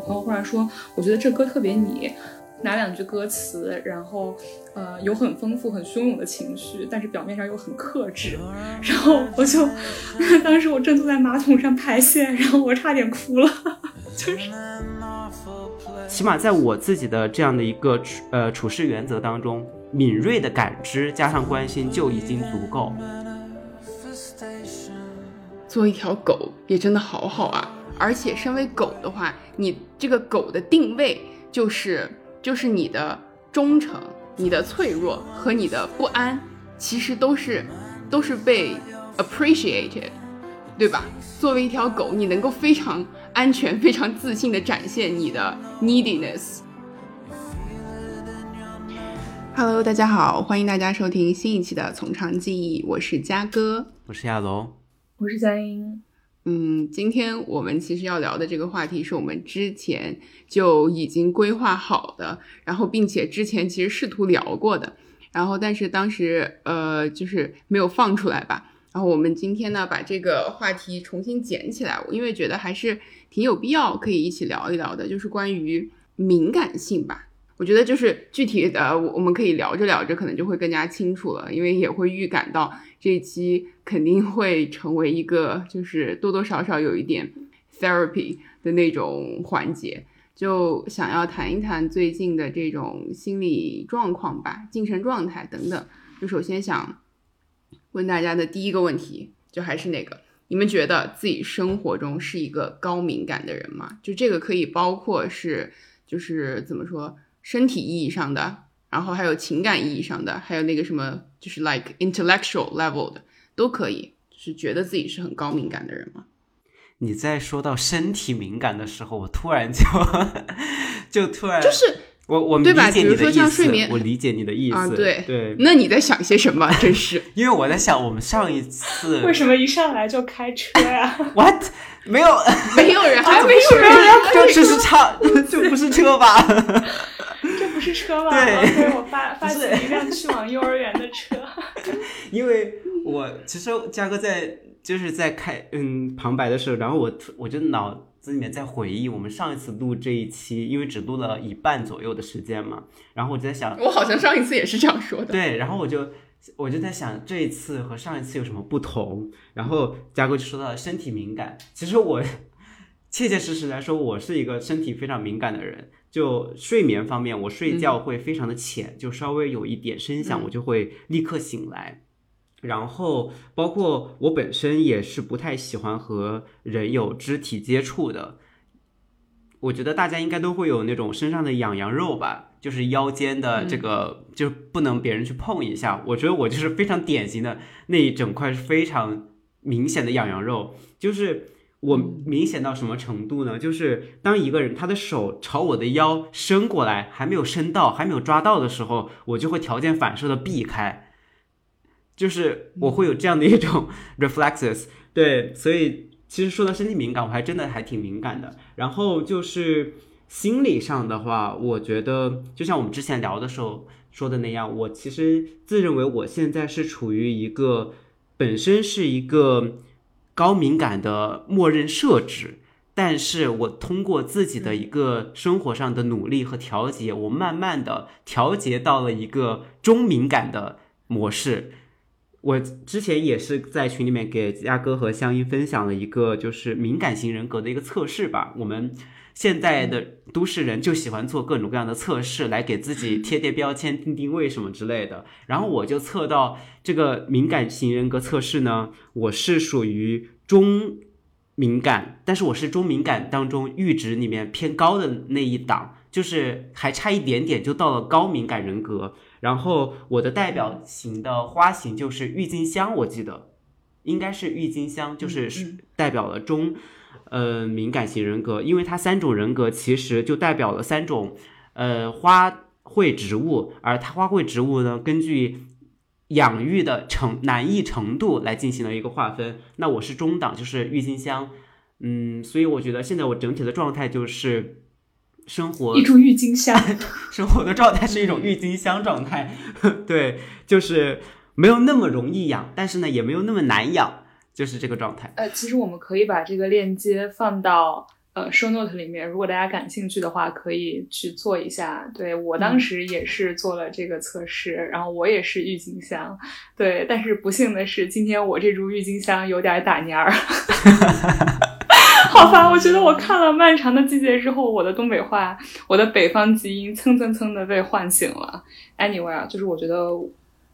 我朋友忽然说，我觉得这歌特别你，拿两句歌词，然后呃有很丰富、很汹涌的情绪，但是表面上又很克制。然后我就，当时我正坐在马桶上排泄，然后我差点哭了，就是。起码在我自己的这样的一个处呃处事原则当中，敏锐的感知加上关心就已经足够。做一条狗也真的好好啊！而且身为狗的话，你这个狗的定位就是就是你的忠诚、你的脆弱和你的不安，其实都是都是被 appreciated，对吧？作为一条狗，你能够非常。安全，非常自信的展现你的 neediness。Hello，大家好，欢迎大家收听新一期的《从长计议》，我是嘉哥，我是亚龙，我是佳音。嗯，今天我们其实要聊的这个话题是我们之前就已经规划好的，然后并且之前其实试图聊过的，然后但是当时呃就是没有放出来吧。然后我们今天呢把这个话题重新捡起来，因为觉得还是。挺有必要可以一起聊一聊的，就是关于敏感性吧。我觉得就是具体的，我们可以聊着聊着，可能就会更加清楚了。因为也会预感到这一期肯定会成为一个，就是多多少少有一点 therapy 的那种环节，就想要谈一谈最近的这种心理状况吧，精神状态等等。就首先想问大家的第一个问题，就还是那个。你们觉得自己生活中是一个高敏感的人吗？就这个可以包括是，就是怎么说，身体意义上的，然后还有情感意义上的，还有那个什么，就是 like intellectual level 的都可以。是觉得自己是很高敏感的人吗？你在说到身体敏感的时候，我突然就 就突然就是。我我对吧？比如说像睡眠，我理解你的意思。啊，对对。那你在想些什么？真是。因为我在想，我们上一次 为什么一上来就开车呀？What？没有，没有人，还没有人要开车，这是车，这不是车吧？是车 吧？对，我 发发现一辆去往幼儿园的车。因为我其实嘉哥在就是在开嗯旁白的时候，然后我我就脑。子里面在回忆我们上一次录这一期，因为只录了一半左右的时间嘛，然后我就在想，我好像上一次也是这样说的。对，然后我就我就在想这一次和上一次有什么不同，然后嘉哥就说到了身体敏感，其实我切切实实来说，我是一个身体非常敏感的人，就睡眠方面，我睡觉会非常的浅，就稍微有一点声响，我就会立刻醒来。然后，包括我本身也是不太喜欢和人有肢体接触的。我觉得大家应该都会有那种身上的痒痒肉吧，就是腰间的这个，就是不能别人去碰一下。我觉得我就是非常典型的那一整块是非常明显的痒痒肉。就是我明显到什么程度呢？就是当一个人他的手朝我的腰伸过来，还没有伸到，还没有抓到的时候，我就会条件反射的避开。就是我会有这样的一种 reflexes，对，所以其实说到身体敏感，我还真的还挺敏感的。然后就是心理上的话，我觉得就像我们之前聊的时候说的那样，我其实自认为我现在是处于一个本身是一个高敏感的默认设置，但是我通过自己的一个生活上的努力和调节，我慢慢的调节到了一个中敏感的模式。我之前也是在群里面给嘉哥和香音分享了一个就是敏感型人格的一个测试吧。我们现在的都市人就喜欢做各种各样的测试来给自己贴贴标签、定定位什么之类的。然后我就测到这个敏感型人格测试呢，我是属于中敏感，但是我是中敏感当中阈值里面偏高的那一档，就是还差一点点就到了高敏感人格。然后我的代表型的花型就是郁金香，我记得应该是郁金香，就是代表了中，呃敏感型人格，因为它三种人格其实就代表了三种呃花卉植物，而它花卉植物呢，根据养育的程难易程度来进行了一个划分。那我是中档，就是郁金香，嗯，所以我觉得现在我整体的状态就是。生活一株郁金香，生活的状态是一种郁金香状态，对，就是没有那么容易养，但是呢，也没有那么难养，就是这个状态。呃，其实我们可以把这个链接放到呃，show note 里面，如果大家感兴趣的话，可以去做一下。对我当时也是做了这个测试，然后我也是郁金香，对，但是不幸的是，今天我这株郁金香有点打蔫儿。好烦！我觉得我看了《漫长的季节》之后，我的东北话，我的北方基因蹭蹭蹭的被唤醒了。Anyway 啊，就是我觉得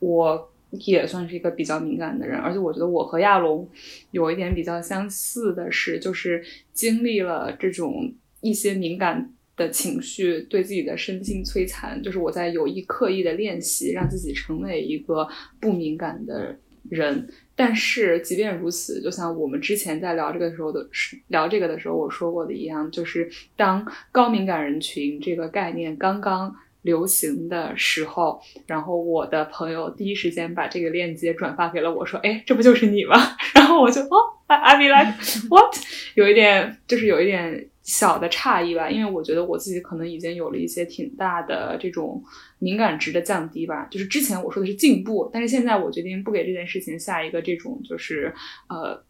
我。也算是一个比较敏感的人，而且我觉得我和亚龙有一点比较相似的是，就是经历了这种一些敏感的情绪对自己的身心摧残，就是我在有意刻意的练习让自己成为一个不敏感的人。但是即便如此，就像我们之前在聊这个时候的聊这个的时候我说过的一样，就是当高敏感人群这个概念刚刚。流行的时候，然后我的朋友第一时间把这个链接转发给了我，说：“哎，这不就是你吗？” 然后我就哦，I I be like what？有一点就是有一点小的诧异吧，因为我觉得我自己可能已经有了一些挺大的这种敏感值的降低吧。就是之前我说的是进步，但是现在我决定不给这件事情下一个这种就是呃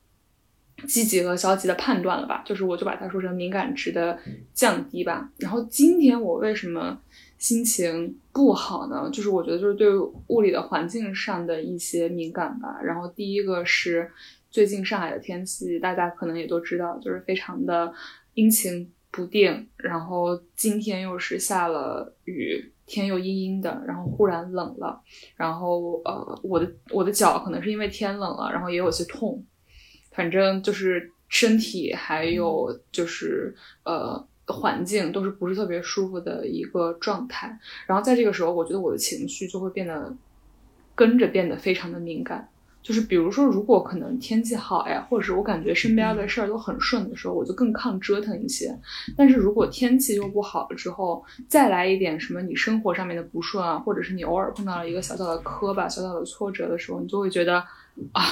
积极和消极的判断了吧。就是我就把它说成敏感值的降低吧。然后今天我为什么？心情不好呢，就是我觉得就是对物理的环境上的一些敏感吧。然后第一个是最近上海的天气，大家可能也都知道，就是非常的阴晴不定。然后今天又是下了雨，天又阴阴的，然后忽然冷了。然后呃，我的我的脚可能是因为天冷了，然后也有些痛。反正就是身体还有就是呃。环境都是不是特别舒服的一个状态，然后在这个时候，我觉得我的情绪就会变得跟着变得非常的敏感。就是比如说，如果可能天气好呀，或者是我感觉身边的事儿都很顺的时候，我就更抗折腾一些。但是如果天气又不好了之后，再来一点什么你生活上面的不顺啊，或者是你偶尔碰到了一个小小的磕巴、小小的挫折的时候，你就会觉得啊，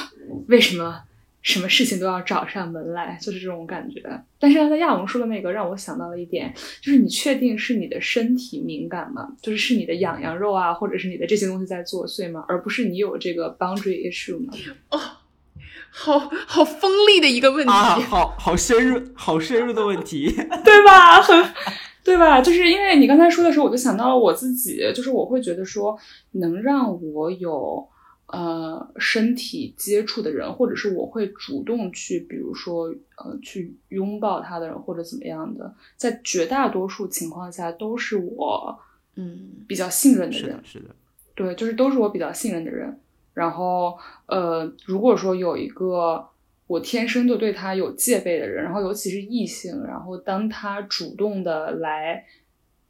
为什么？什么事情都要找上门来，就是这种感觉。但是刚才亚龙说的那个让我想到了一点，就是你确定是你的身体敏感吗？就是是你的痒痒肉啊，或者是你的这些东西在作祟吗？而不是你有这个 boundary issue 吗？哦，好好锋利的一个问题啊，好好深入，好深入的问题，对吧？很对吧？就是因为你刚才说的时候，我就想到了我自己，就是我会觉得说，能让我有。呃，身体接触的人，或者是我会主动去，比如说，呃，去拥抱他的人，或者怎么样的，在绝大多数情况下都是我，嗯，比较信任的人，是的，对，就是都是我比较信任的人。然后，呃，如果说有一个我天生就对他有戒备的人，然后尤其是异性，然后当他主动的来。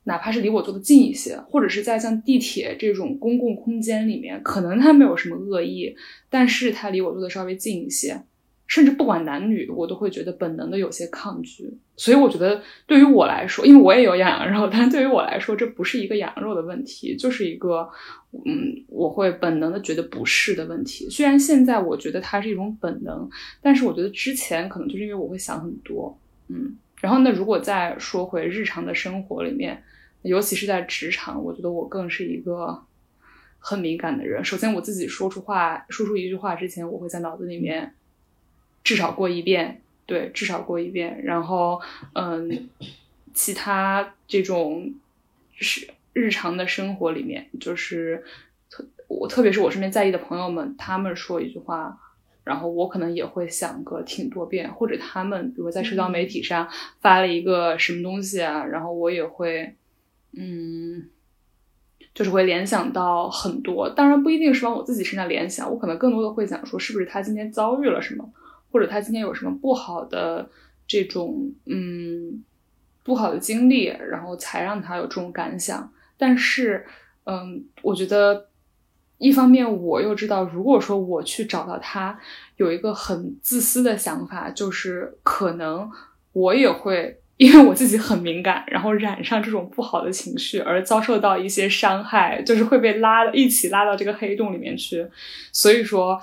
哪怕是离我坐的近一些，或者是在像地铁这种公共空间里面，可能他没有什么恶意，但是他离我坐的稍微近一些，甚至不管男女，我都会觉得本能的有些抗拒。所以我觉得对于我来说，因为我也有痒痒肉，但对于我来说，这不是一个痒肉的问题，就是一个，嗯，我会本能的觉得不适的问题。虽然现在我觉得它是一种本能，但是我觉得之前可能就是因为我会想很多，嗯。然后那，如果再说回日常的生活里面。尤其是在职场，我觉得我更是一个很敏感的人。首先，我自己说出话、说出一句话之前，我会在脑子里面至少过一遍，对，至少过一遍。然后，嗯，其他这种是日常的生活里面，就是特我，特别是我身边在意的朋友们，他们说一句话，然后我可能也会想个挺多遍，或者他们比如在社交媒体上发了一个什么东西啊，然后我也会。嗯，就是会联想到很多，当然不一定是往我自己身上联想，我可能更多的会想说，是不是他今天遭遇了什么，或者他今天有什么不好的这种嗯不好的经历，然后才让他有这种感想。但是，嗯，我觉得一方面我又知道，如果说我去找到他，有一个很自私的想法，就是可能我也会。因为我自己很敏感，然后染上这种不好的情绪，而遭受到一些伤害，就是会被拉一起拉到这个黑洞里面去。所以说，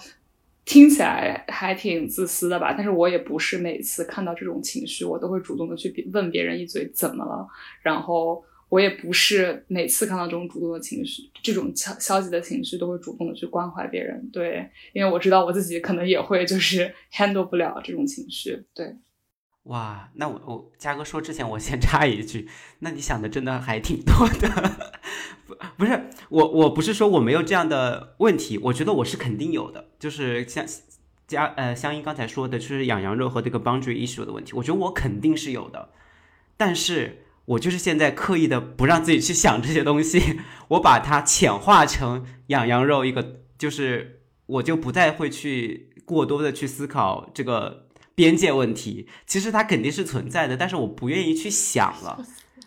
听起来还挺自私的吧？但是我也不是每次看到这种情绪，我都会主动的去问别人一嘴怎么了。然后我也不是每次看到这种主动的情绪，这种消消极的情绪，都会主动的去关怀别人。对，因为我知道我自己可能也会就是 handle 不了这种情绪。对。哇，那我我嘉哥说之前，我先 插一句，那你想的真的还挺多的，不不是我我不是说我没有这样的问题，我觉得我是肯定有的，就是像嘉呃香音刚才说的，就是养羊肉和这个 boundary issue 的问题，我觉得我肯定是有的，但是我就是现在刻意的不让自己去想这些东西，我把它浅化成养羊肉一个，就是我就不再会去过多的去思考这个。边界问题其实它肯定是存在的，但是我不愿意去想了。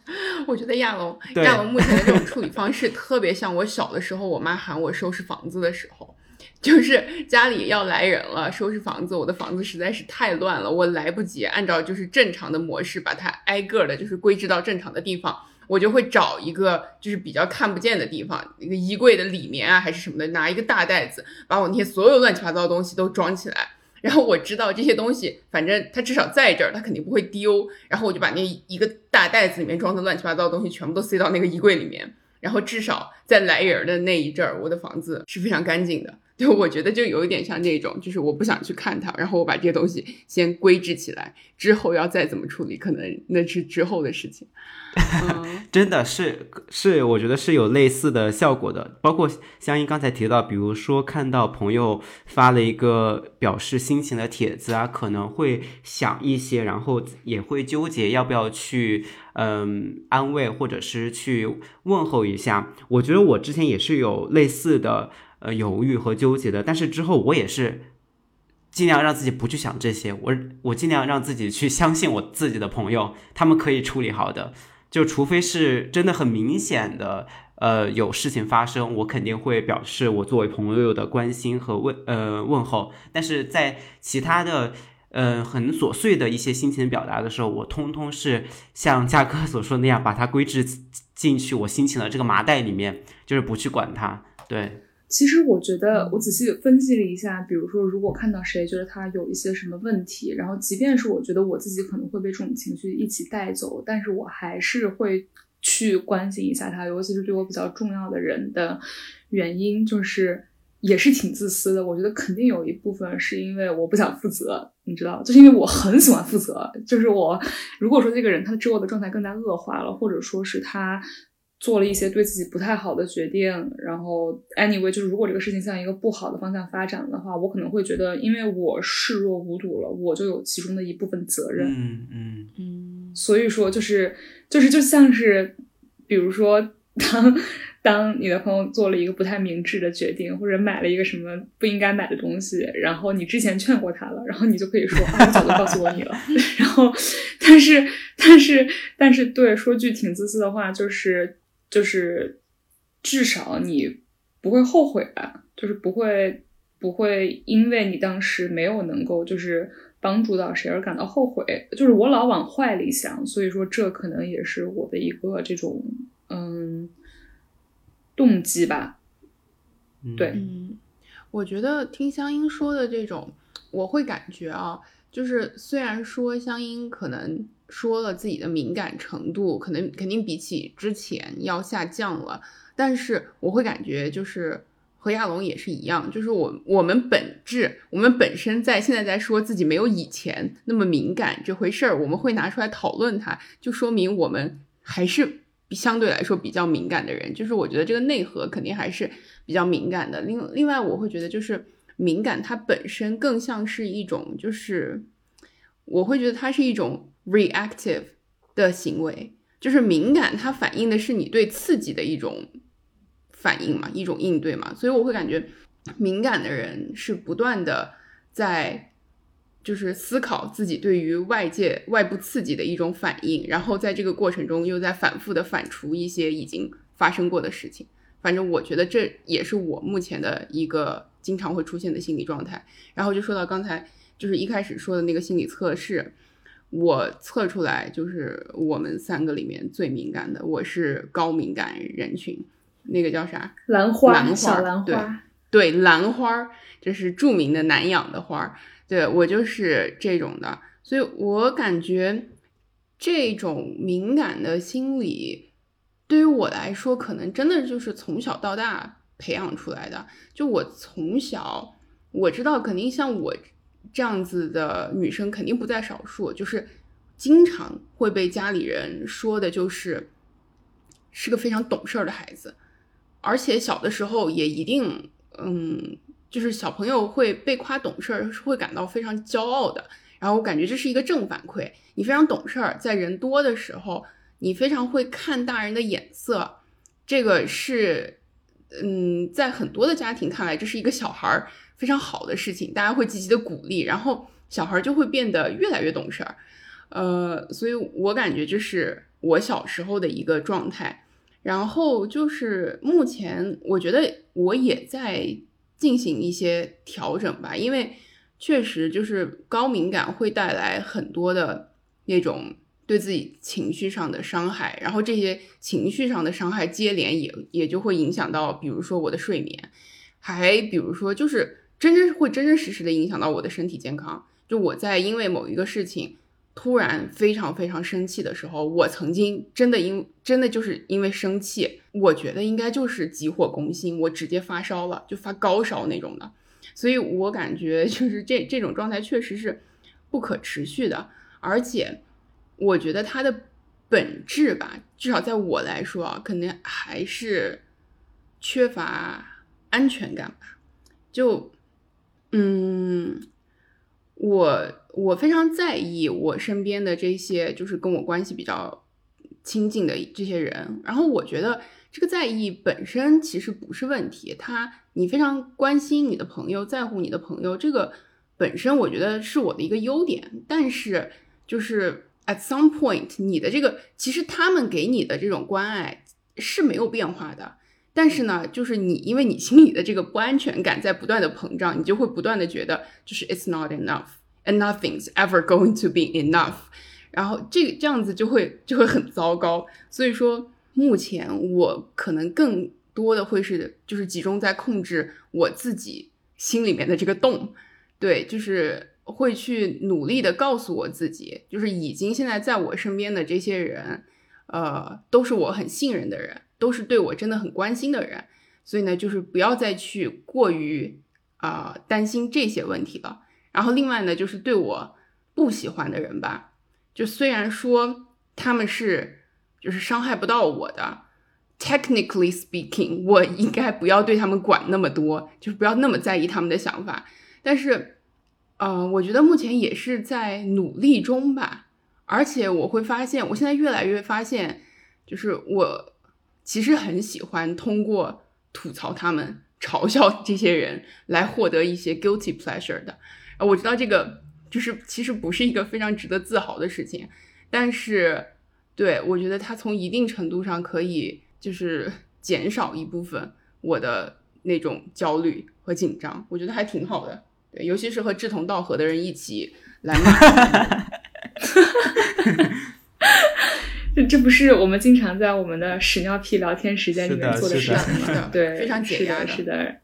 我觉得亚龙亚龙目前的这种处理方式特别像我小的时候，我妈喊我收拾房子的时候，就是家里要来人了，收拾房子，我的房子实在是太乱了，我来不及按照就是正常的模式把它挨个的，就是归置到正常的地方，我就会找一个就是比较看不见的地方，一个衣柜的里面啊还是什么的，拿一个大袋子，把我那些所有乱七八糟的东西都装起来。然后我知道这些东西，反正它至少在这儿，它肯定不会丢。然后我就把那一个大袋子里面装的乱七八糟的东西全部都塞到那个衣柜里面。然后至少在来人的那一阵儿，我的房子是非常干净的。就我觉得就有一点像这种，就是我不想去看它，然后我把这些东西先归置起来，之后要再怎么处理，可能那是之后的事情。真的是是，我觉得是有类似的效果的。包括香音刚才提到，比如说看到朋友发了一个表示心情的帖子啊，可能会想一些，然后也会纠结要不要去嗯安慰或者是去问候一下。我觉得我之前也是有类似的呃犹豫和纠结的，但是之后我也是尽量让自己不去想这些，我我尽量让自己去相信我自己的朋友，他们可以处理好的。就除非是真的很明显的，呃，有事情发生，我肯定会表示我作为朋友的关心和问，呃，问候。但是在其他的，呃，很琐碎的一些心情表达的时候，我通通是像嘉哥所说那样，把它归置进去我心情的这个麻袋里面，就是不去管它。对。其实我觉得，我仔细分析了一下，比如说，如果看到谁觉得他有一些什么问题，然后即便是我觉得我自己可能会被这种情绪一起带走，但是我还是会去关心一下他，尤其是对我比较重要的人的原因，就是也是挺自私的。我觉得肯定有一部分是因为我不想负责，你知道，就是因为我很喜欢负责。就是我如果说这个人他的之后的状态更加恶化了，或者说是他。做了一些对自己不太好的决定，然后 anyway，就是如果这个事情向一个不好的方向发展的话，我可能会觉得，因为我视若无睹了，我就有其中的一部分责任。嗯嗯嗯。所以说，就是就是就像是，比如说，当当你的朋友做了一个不太明智的决定，或者买了一个什么不应该买的东西，然后你之前劝过他了，然后你就可以说，啊，我早就告诉过你了。然后，但是但是但是，对，说句挺自私的话，就是。就是至少你不会后悔吧？就是不会不会因为你当时没有能够就是帮助到谁而感到后悔。就是我老往坏里想，所以说这可能也是我的一个这种嗯动机吧。对，嗯，我觉得听香音说的这种，我会感觉啊，就是虽然说香音可能。说了自己的敏感程度，可能肯定比起之前要下降了，但是我会感觉就是和亚龙也是一样，就是我我们本质，我们本身在现在在说自己没有以前那么敏感这回事儿，我们会拿出来讨论它，就说明我们还是相对来说比较敏感的人，就是我觉得这个内核肯定还是比较敏感的。另另外，我会觉得就是敏感它本身更像是一种，就是我会觉得它是一种。Reactive 的行为就是敏感，它反映的是你对刺激的一种反应嘛，一种应对嘛。所以我会感觉敏感的人是不断的在就是思考自己对于外界外部刺激的一种反应，然后在这个过程中又在反复的反刍一些已经发生过的事情。反正我觉得这也是我目前的一个经常会出现的心理状态。然后就说到刚才就是一开始说的那个心理测试。我测出来就是我们三个里面最敏感的，我是高敏感人群，那个叫啥？兰花，兰花，兰花，对，兰花，这是著名的难养的花，对我就是这种的，所以我感觉这种敏感的心理对于我来说，可能真的就是从小到大培养出来的。就我从小我知道，肯定像我。这样子的女生肯定不在少数，就是经常会被家里人说的就是是个非常懂事儿的孩子，而且小的时候也一定，嗯，就是小朋友会被夸懂事儿，是会感到非常骄傲的。然后我感觉这是一个正反馈，你非常懂事儿，在人多的时候，你非常会看大人的眼色，这个是，嗯，在很多的家庭看来，这是一个小孩儿非常好的事情，大家会积极的鼓励，然后小孩就会变得越来越懂事儿。呃，所以我感觉这是我小时候的一个状态，然后就是目前我觉得我也在进行一些调整吧，因为确实就是高敏感会带来很多的那种对自己情绪上的伤害，然后这些情绪上的伤害接连也也就会影响到，比如说我的睡眠，还比如说就是真真会真真实实的影响到我的身体健康，就我在因为某一个事情。突然非常非常生气的时候，我曾经真的因真的就是因为生气，我觉得应该就是急火攻心，我直接发烧了，就发高烧那种的。所以我感觉就是这这种状态确实是不可持续的，而且我觉得它的本质吧，至少在我来说啊，可能还是缺乏安全感吧。就嗯，我。我非常在意我身边的这些，就是跟我关系比较亲近的这些人。然后我觉得这个在意本身其实不是问题，他你非常关心你的朋友，在乎你的朋友，这个本身我觉得是我的一个优点。但是就是 at some point，你的这个其实他们给你的这种关爱是没有变化的。但是呢，就是你因为你心里的这个不安全感在不断的膨胀，你就会不断的觉得就是 it's not enough。And nothing's ever going to be enough，然后这这样子就会就会很糟糕。所以说，目前我可能更多的会是就是集中在控制我自己心里面的这个洞，对，就是会去努力的告诉我自己，就是已经现在在我身边的这些人，呃，都是我很信任的人，都是对我真的很关心的人。所以呢，就是不要再去过于啊担心这些问题了。然后另外呢，就是对我不喜欢的人吧，就虽然说他们是就是伤害不到我的，technically speaking，我应该不要对他们管那么多，就是不要那么在意他们的想法。但是，呃，我觉得目前也是在努力中吧。而且我会发现，我现在越来越发现，就是我其实很喜欢通过吐槽他们、嘲笑这些人来获得一些 guilty pleasure 的。啊，我知道这个就是其实不是一个非常值得自豪的事情，但是对我觉得它从一定程度上可以就是减少一部分我的那种焦虑和紧张，我觉得还挺好的。对，尤其是和志同道合的人一起来骂。这 这不是我们经常在我们的屎尿屁聊天时间里面做的事情吗？对，非常解压的，是的。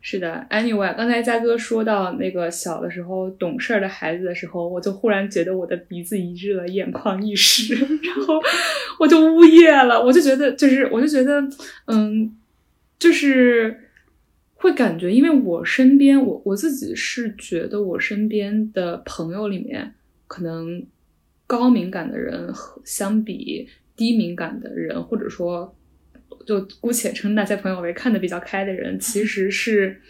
是的，Anyway，刚才嘉哥说到那个小的时候懂事儿的孩子的时候，我就忽然觉得我的鼻子一热，眼眶一湿，然后我就呜咽了。我就觉得，就是我就觉得，嗯，就是会感觉，因为我身边，我我自己是觉得我身边的朋友里面，可能高敏感的人相比低敏感的人，或者说。就姑且称那些朋友为看得比较开的人，其实是，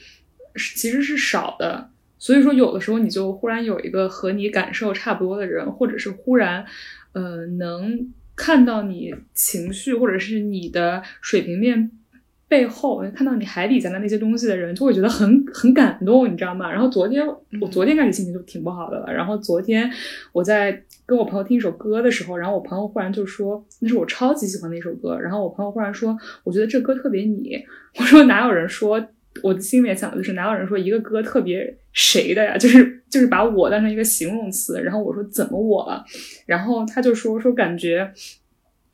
其实是少的。所以说，有的时候你就忽然有一个和你感受差不多的人，或者是忽然，呃，能看到你情绪或者是你的水平面。背后看到你海底下的那些东西的人，就会觉得很很感动，你知道吗？然后昨天我昨天开始心情就挺不好的了。然后昨天我在跟我朋友听一首歌的时候，然后我朋友忽然就说那是我超级喜欢的一首歌。然后我朋友忽然说，我觉得这歌特别你。我说哪有人说？我的心里面想的就是哪有人说一个歌特别谁的呀？就是就是把我当成一个形容词。然后我说怎么我了？然后他就说说感觉。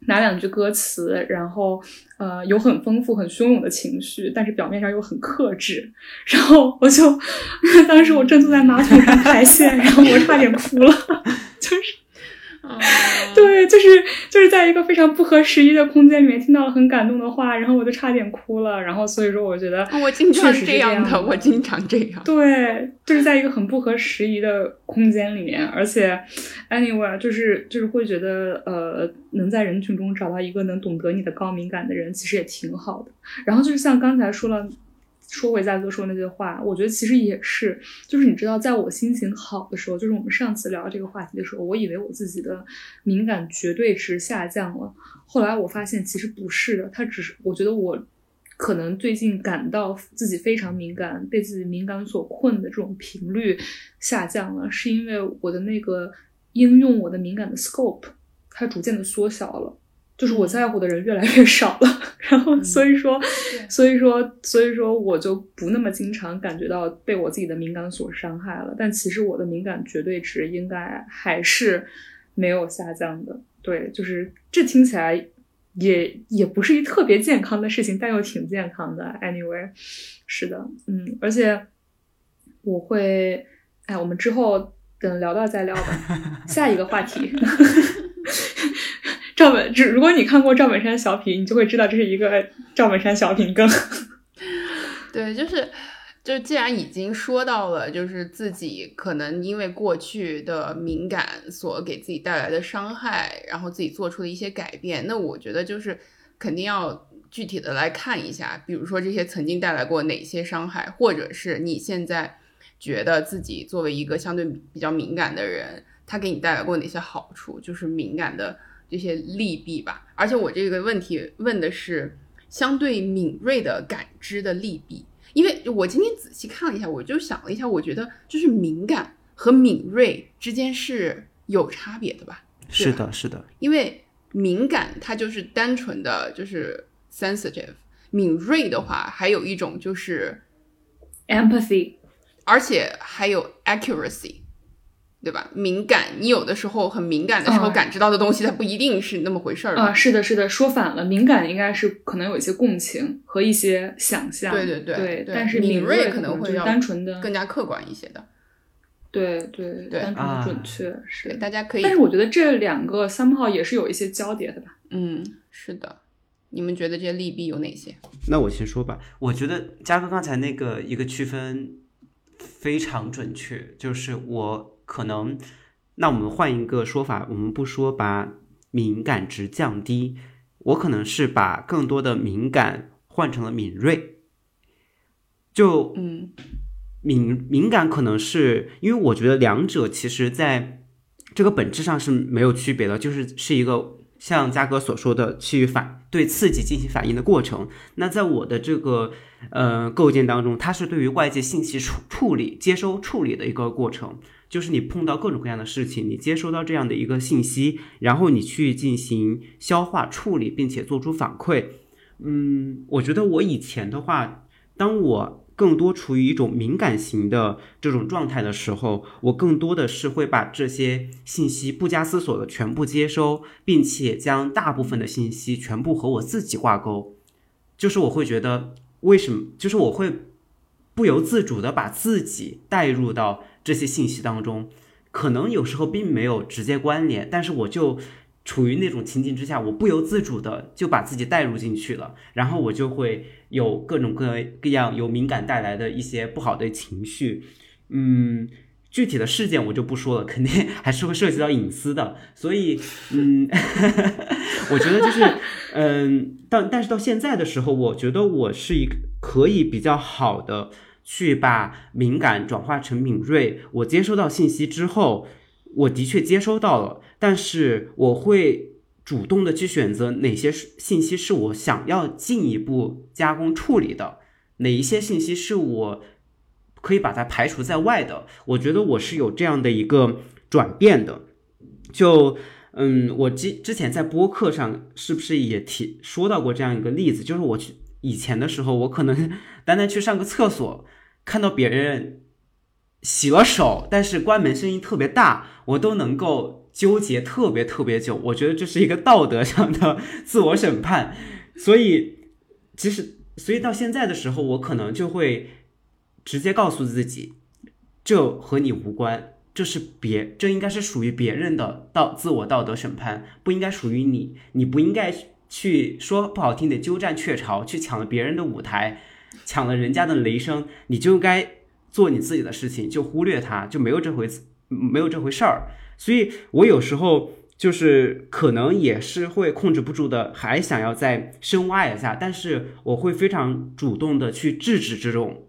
拿两句歌词，然后呃有很丰富、很汹涌的情绪，但是表面上又很克制。然后我就 当时我正坐在马桶上排泄，然后我差点哭了。就是对，就是就是在一个非常不合时宜的空间里面听到了很感动的话，然后我就差点哭了。然后所以说，我觉得我经常这样的，我经常这样。对，就是在一个很不合时宜的空间里面，而且，anyway，就是就是会觉得，呃，能在人群中找到一个能懂得你的高敏感的人，其实也挺好的。然后就是像刚才说了。说回大哥说那句话，我觉得其实也是，就是你知道，在我心情好的时候，就是我们上次聊这个话题的时候，我以为我自己的敏感绝对值下降了。后来我发现其实不是的，它只是我觉得我可能最近感到自己非常敏感，被自己敏感所困的这种频率下降了，是因为我的那个应用我的敏感的 scope 它逐渐的缩小了。就是我在乎的人越来越少了，然后所以说，所以说，所以说我就不那么经常感觉到被我自己的敏感所伤害了。但其实我的敏感绝对值应该还是没有下降的。对，就是这听起来也也不是一特别健康的事情，但又挺健康的。Anyway，是的，嗯，而且我会，哎，我们之后等聊到再聊吧。下一个话题。只如果你看过赵本山小品，你就会知道这是一个赵本山小品梗。对，就是，就既然已经说到了，就是自己可能因为过去的敏感所给自己带来的伤害，然后自己做出的一些改变，那我觉得就是肯定要具体的来看一下，比如说这些曾经带来过哪些伤害，或者是你现在觉得自己作为一个相对比较敏感的人，他给你带来过哪些好处，就是敏感的。这些利弊吧，而且我这个问题问的是相对敏锐的感知的利弊，因为我今天仔细看了一下，我就想了一下，我觉得就是敏感和敏锐之间是有差别的吧？是的，是的，因为敏感它就是单纯的就是 sensitive，敏锐的话还有一种就是 empathy，而且还有 accuracy。对吧？敏感，你有的时候很敏感的时候感知到的东西，它不一定是那么回事儿啊。是的，是的，说反了，敏感应该是可能有一些共情和一些想象。对对对，但是敏锐可能会单纯的更加客观一些的。对对对，单纯的准确是。大家可以。但是我觉得这两个三号也是有一些交叠的吧？嗯，是的。你们觉得这些利弊有哪些？那我先说吧。我觉得嘉哥刚才那个一个区分非常准确，就是我。可能，那我们换一个说法，我们不说把敏感值降低，我可能是把更多的敏感换成了敏锐。就嗯，敏敏感可能是因为我觉得两者其实在这个本质上是没有区别的，就是是一个像嘉哥所说的去反对刺激进行反应的过程。那在我的这个呃构建当中，它是对于外界信息处处理、接收、处理的一个过程。就是你碰到各种各样的事情，你接收到这样的一个信息，然后你去进行消化处理，并且做出反馈。嗯，我觉得我以前的话，当我更多处于一种敏感型的这种状态的时候，我更多的是会把这些信息不加思索的全部接收，并且将大部分的信息全部和我自己挂钩。就是我会觉得，为什么？就是我会不由自主的把自己带入到。这些信息当中，可能有时候并没有直接关联，但是我就处于那种情景之下，我不由自主的就把自己带入进去了，然后我就会有各种各各样有敏感带来的一些不好的情绪。嗯，具体的事件我就不说了，肯定 还是会涉及到隐私的，所以，嗯，我觉得就是，嗯，但但是到现在的时候，我觉得我是一个可以比较好的。去把敏感转化成敏锐。我接收到信息之后，我的确接收到了，但是我会主动的去选择哪些信息是我想要进一步加工处理的，哪一些信息是我可以把它排除在外的。我觉得我是有这样的一个转变的。就嗯，我之之前在播客上是不是也提说到过这样一个例子？就是我去以前的时候，我可能 单单去上个厕所。看到别人洗了手，但是关门声音特别大，我都能够纠结特别特别久。我觉得这是一个道德上的自我审判。所以，其实，所以到现在的时候，我可能就会直接告诉自己，这和你无关，这是别，这应该是属于别人的道自我道德审判，不应该属于你。你不应该去说不好听的鸠占鹊巢，去抢了别人的舞台，抢了人家的雷声，你就应该做你自己的事情，就忽略他，就没有这回没有这回事儿。所以我有时候就是可能也是会控制不住的，还想要再深挖一下，但是我会非常主动的去制止这种。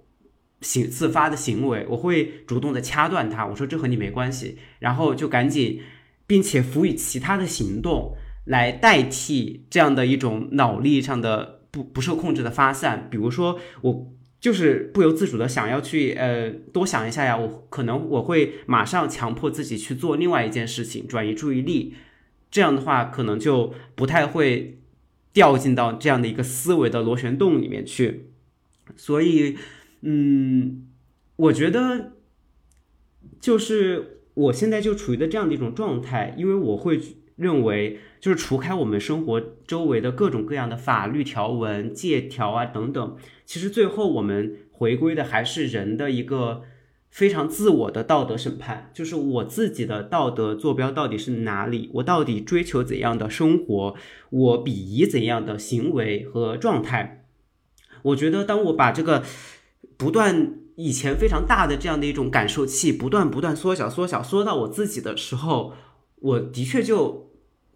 行自发的行为，我会主动的掐断他，我说这和你没关系，然后就赶紧，并且辅以其他的行动来代替这样的一种脑力上的不不受控制的发散。比如说，我就是不由自主的想要去呃多想一下呀，我可能我会马上强迫自己去做另外一件事情，转移注意力。这样的话，可能就不太会掉进到这样的一个思维的螺旋洞里面去，所以。嗯，我觉得就是我现在就处于的这样的一种状态，因为我会认为，就是除开我们生活周围的各种各样的法律条文、借条啊等等，其实最后我们回归的还是人的一个非常自我的道德审判，就是我自己的道德坐标到底是哪里，我到底追求怎样的生活，我鄙夷怎样的行为和状态。我觉得，当我把这个。不断以前非常大的这样的一种感受器，不断不断缩小缩小缩到我自己的时候，我的确就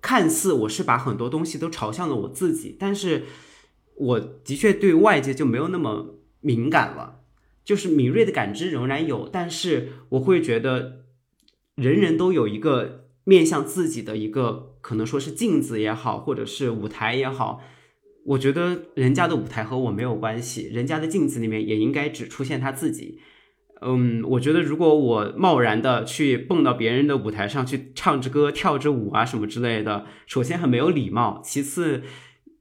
看似我是把很多东西都朝向了我自己，但是我的确对外界就没有那么敏感了，就是敏锐的感知仍然有，但是我会觉得人人都有一个面向自己的一个可能说是镜子也好，或者是舞台也好。我觉得人家的舞台和我没有关系，人家的镜子里面也应该只出现他自己。嗯，我觉得如果我贸然的去蹦到别人的舞台上去唱支歌、跳支舞啊什么之类的，首先很没有礼貌，其次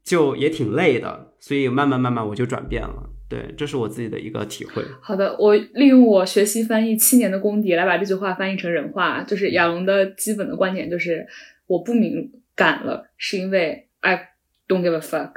就也挺累的。所以慢慢慢慢我就转变了。对，这是我自己的一个体会。好的，我利用我学习翻译七年的功底来把这句话翻译成人话，就是亚龙的基本的观点就是我不敏感了，是因为 I don't give a fuck。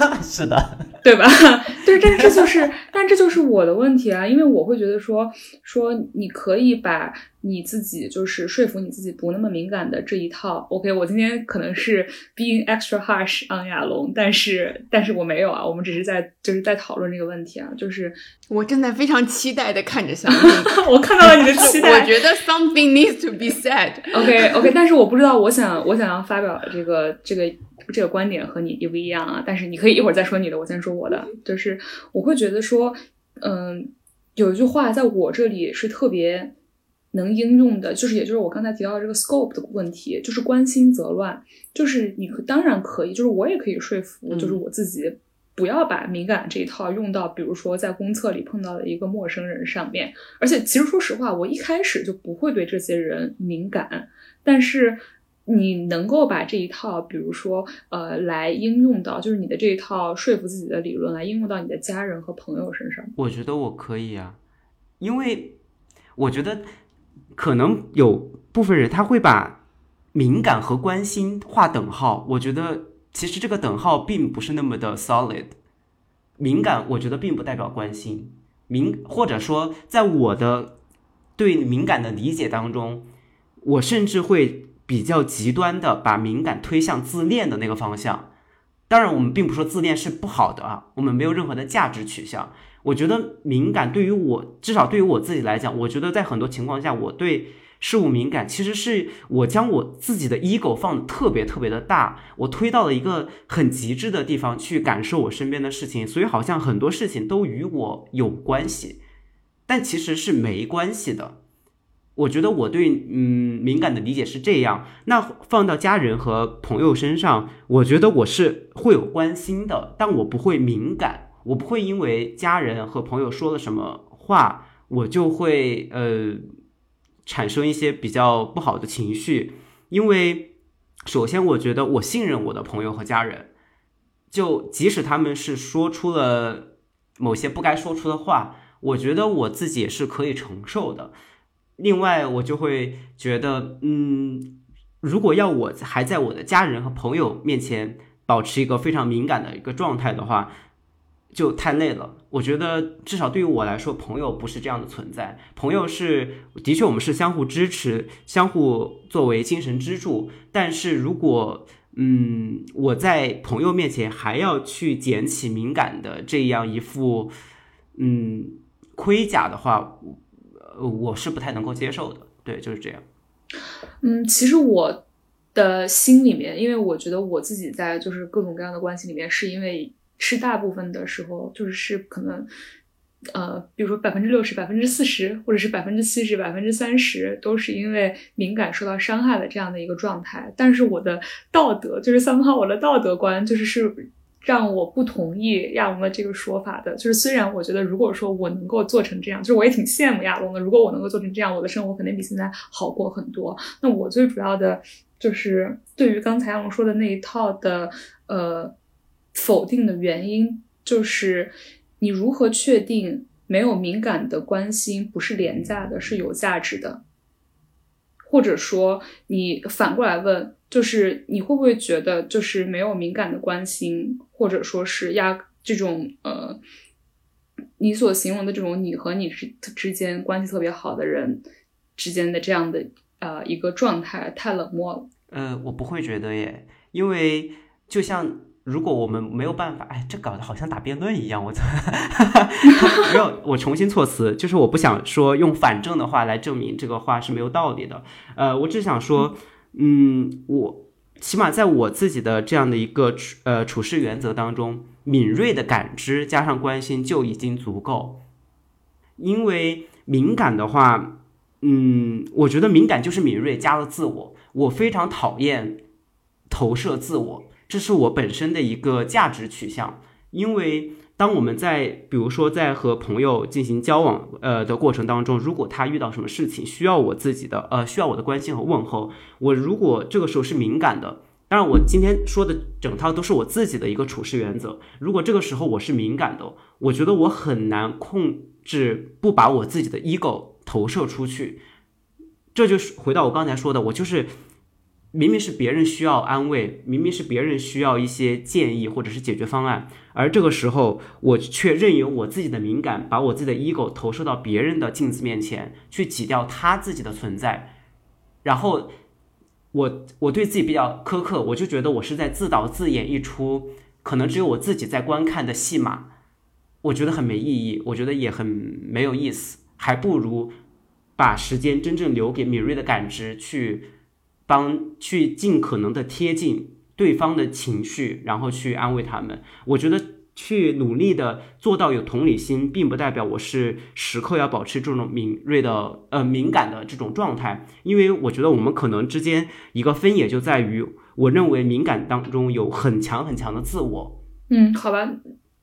是的，对吧？对，但这就是，但这就是我的问题啊，因为我会觉得说，说你可以把你自己就是说服你自己不那么敏感的这一套。OK，我今天可能是 being extra harsh on 亚龙，但是，但是我没有啊，我们只是在就是在讨论这个问题啊，就是我正在非常期待的看着小 我看到了你的期待，我觉得 something needs to be said。OK，OK，但是我不知道，我想我想要发表这个这个。这个观点和你一不一样啊？但是你可以一会儿再说你的，我先说我的。就是我会觉得说，嗯，有一句话在我这里是特别能应用的，就是也就是我刚才提到的这个 scope 的问题，就是关心则乱。就是你当然可以，就是我也可以说服，就是我自己不要把敏感这一套用到，比如说在公厕里碰到的一个陌生人上面。而且其实说实话，我一开始就不会对这些人敏感，但是。你能够把这一套，比如说，呃，来应用到，就是你的这一套说服自己的理论，来应用到你的家人和朋友身上。我觉得我可以啊，因为我觉得可能有部分人他会把敏感和关心划等号。我觉得其实这个等号并不是那么的 solid。敏感，我觉得并不代表关心。敏，或者说，在我的对敏感的理解当中，我甚至会。比较极端的把敏感推向自恋的那个方向，当然我们并不说自恋是不好的啊，我们没有任何的价值取向。我觉得敏感对于我，至少对于我自己来讲，我觉得在很多情况下，我对事物敏感，其实是我将我自己的 ego 放的特别特别的大，我推到了一个很极致的地方去感受我身边的事情，所以好像很多事情都与我有关系，但其实是没关系的。我觉得我对嗯敏感的理解是这样，那放到家人和朋友身上，我觉得我是会有关心的，但我不会敏感，我不会因为家人和朋友说了什么话，我就会呃产生一些比较不好的情绪，因为首先我觉得我信任我的朋友和家人，就即使他们是说出了某些不该说出的话，我觉得我自己也是可以承受的。另外，我就会觉得，嗯，如果要我还在我的家人和朋友面前保持一个非常敏感的一个状态的话，就太累了。我觉得至少对于我来说，朋友不是这样的存在。朋友是的确我们是相互支持、相互作为精神支柱。但是如果嗯我在朋友面前还要去捡起敏感的这样一副嗯盔甲的话，我是不太能够接受的。对，就是这样。嗯，其实我的心里面，因为我觉得我自己在就是各种各样的关系里面，是因为是大部分的时候，就是是可能，呃，比如说百分之六十、百分之四十，或者是百分之七十、百分之三十，都是因为敏感受到伤害的这样的一个状态。但是我的道德，就是三号，我的道德观就是是。让我不同意亚龙的这个说法的，就是虽然我觉得，如果说我能够做成这样，就是我也挺羡慕亚龙的。如果我能够做成这样，我的生活肯定比现在好过很多。那我最主要的就是对于刚才亚龙说的那一套的呃否定的原因，就是你如何确定没有敏感的关心不是廉价的，是有价值的？或者说，你反过来问，就是你会不会觉得，就是没有敏感的关心，或者说是压这种呃，你所形容的这种你和你之之间关系特别好的人之间的这样的呃一个状态太冷漠了？呃，我不会觉得耶，因为就像。如果我们没有办法，哎，这搞得好像打辩论一样，我操！没有，我重新措辞，就是我不想说用反证的话来证明这个话是没有道理的。呃，我只想说，嗯，我起码在我自己的这样的一个处呃处事原则当中，敏锐的感知加上关心就已经足够。因为敏感的话，嗯，我觉得敏感就是敏锐加了自我，我非常讨厌投射自我。这是我本身的一个价值取向，因为当我们在比如说在和朋友进行交往呃的过程当中，如果他遇到什么事情需要我自己的呃需要我的关心和问候，我如果这个时候是敏感的，当然我今天说的整套都是我自己的一个处事原则。如果这个时候我是敏感的，我觉得我很难控制不把我自己的 ego 投射出去。这就是回到我刚才说的，我就是。明明是别人需要安慰，明明是别人需要一些建议或者是解决方案，而这个时候我却任由我自己的敏感把我自己的 ego 投射到别人的镜子面前，去挤掉他自己的存在。然后我我对自己比较苛刻，我就觉得我是在自导自演一出可能只有我自己在观看的戏码，我觉得很没意义，我觉得也很没有意思，还不如把时间真正留给敏锐的感知去。帮去尽可能的贴近对方的情绪，然后去安慰他们。我觉得去努力的做到有同理心，并不代表我是时刻要保持这种敏锐的呃敏感的这种状态。因为我觉得我们可能之间一个分野就在于，我认为敏感当中有很强很强的自我。嗯，好吧，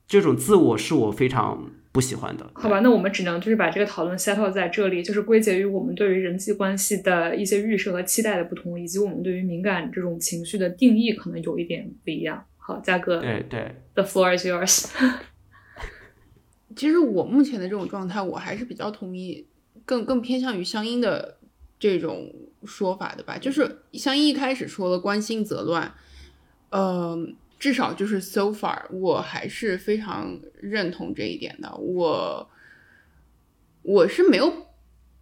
这种自我是我非常。不喜欢的，好吧，那我们只能就是把这个讨论 settle 在这里，就是归结于我们对于人际关系的一些预设和期待的不同，以及我们对于敏感这种情绪的定义可能有一点不一样。好，嘉哥，对对，The floor is yours。其实我目前的这种状态，我还是比较同意，更更偏向于相应的这种说法的吧。就是相应一开始说了关心则乱，嗯。至少就是 so far，我还是非常认同这一点的。我我是没有，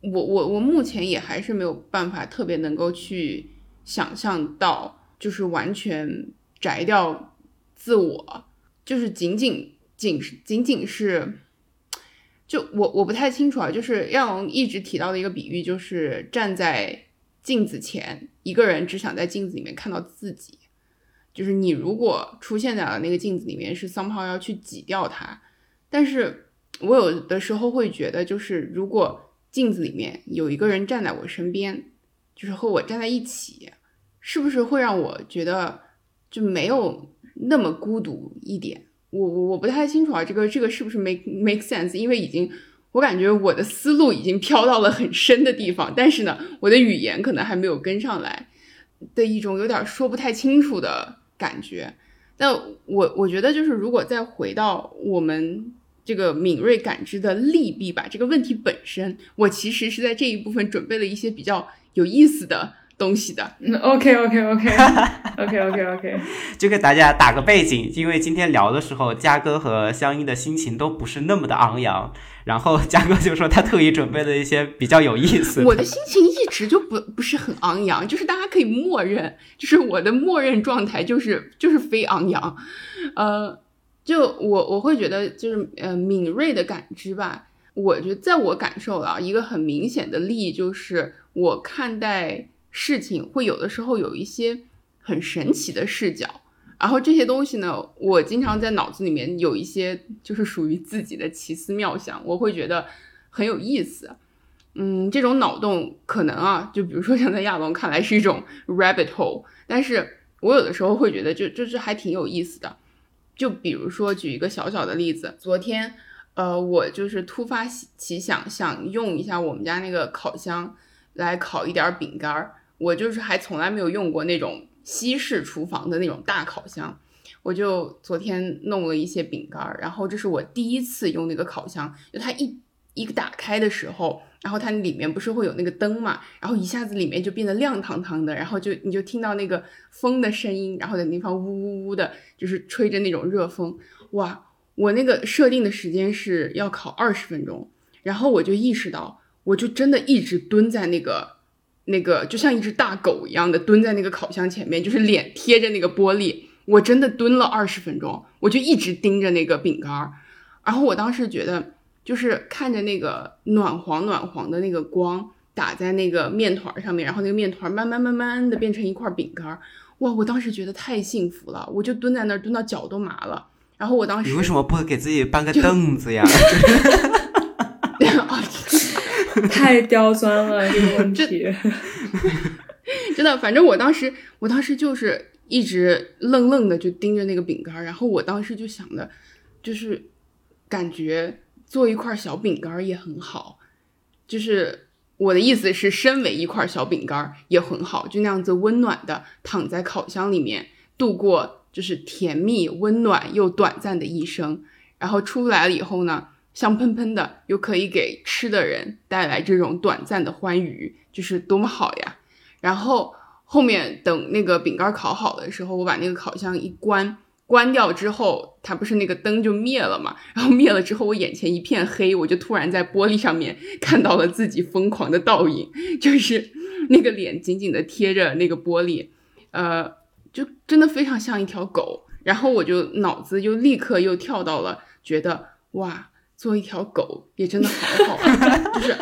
我我我目前也还是没有办法特别能够去想象到，就是完全摘掉自我，就是仅仅仅仅仅是，就我我不太清楚啊。就是亚龙一直提到的一个比喻，就是站在镜子前，一个人只想在镜子里面看到自己。就是你如果出现在了那个镜子里面，是 somehow 要去挤掉它。但是我有的时候会觉得，就是如果镜子里面有一个人站在我身边，就是和我站在一起，是不是会让我觉得就没有那么孤独一点？我我我不太清楚啊，这个这个是不是 make make sense？因为已经我感觉我的思路已经飘到了很深的地方，但是呢，我的语言可能还没有跟上来的一种有点说不太清楚的。感觉，但我我觉得就是，如果再回到我们这个敏锐感知的利弊吧，这个问题本身，我其实是在这一部分准备了一些比较有意思的东西的。嗯，OK OK OK OK OK OK，就给大家打个背景，因为今天聊的时候，嘉哥和香音的心情都不是那么的昂扬，然后嘉哥就说他特意准备了一些比较有意思。我的心情一直就不 不是很昂扬，就是大家可以默认，就是我的默认状态就是就是非昂扬，呃，就我我会觉得就是呃敏锐的感知吧。我觉得在我感受了一个很明显的例，就是我看待事情会有的时候有一些很神奇的视角，然后这些东西呢，我经常在脑子里面有一些就是属于自己的奇思妙想，我会觉得很有意思。嗯，这种脑洞可能啊，就比如说像在亚龙看来是一种 rabbit hole，但是我有的时候会觉得就就是还挺有意思的。就比如说举一个小小的例子，昨天。呃，我就是突发奇想，想用一下我们家那个烤箱来烤一点饼干儿。我就是还从来没有用过那种西式厨房的那种大烤箱，我就昨天弄了一些饼干儿。然后这是我第一次用那个烤箱，就它一一个打开的时候，然后它里面不是会有那个灯嘛，然后一下子里面就变得亮堂堂的，然后就你就听到那个风的声音，然后在那方呜呜呜的，就是吹着那种热风，哇！我那个设定的时间是要烤二十分钟，然后我就意识到，我就真的一直蹲在那个那个，就像一只大狗一样的蹲在那个烤箱前面，就是脸贴着那个玻璃，我真的蹲了二十分钟，我就一直盯着那个饼干儿。然后我当时觉得，就是看着那个暖黄暖黄的那个光打在那个面团上面，然后那个面团慢慢慢慢的变成一块饼干儿，哇！我当时觉得太幸福了，我就蹲在那儿蹲到脚都麻了。然后我当时，你为什么不给自己搬个凳子呀？太刁钻了这个问题，真的，反正我当时，我当时就是一直愣愣的就盯着那个饼干，然后我当时就想的，就是感觉做一块小饼干也很好，就是我的意思是，身为一块小饼干也很好，就那样子温暖的躺在烤箱里面度过。就是甜蜜、温暖又短暂的一生，然后出来了以后呢，香喷喷的，又可以给吃的人带来这种短暂的欢愉，就是多么好呀！然后后面等那个饼干烤好的时候，我把那个烤箱一关，关掉之后，它不是那个灯就灭了嘛？然后灭了之后，我眼前一片黑，我就突然在玻璃上面 看到了自己疯狂的倒影，就是 那个脸紧紧的贴着那个玻璃，呃。就真的非常像一条狗，然后我就脑子就立刻又跳到了，觉得哇，做一条狗也真的好好，就是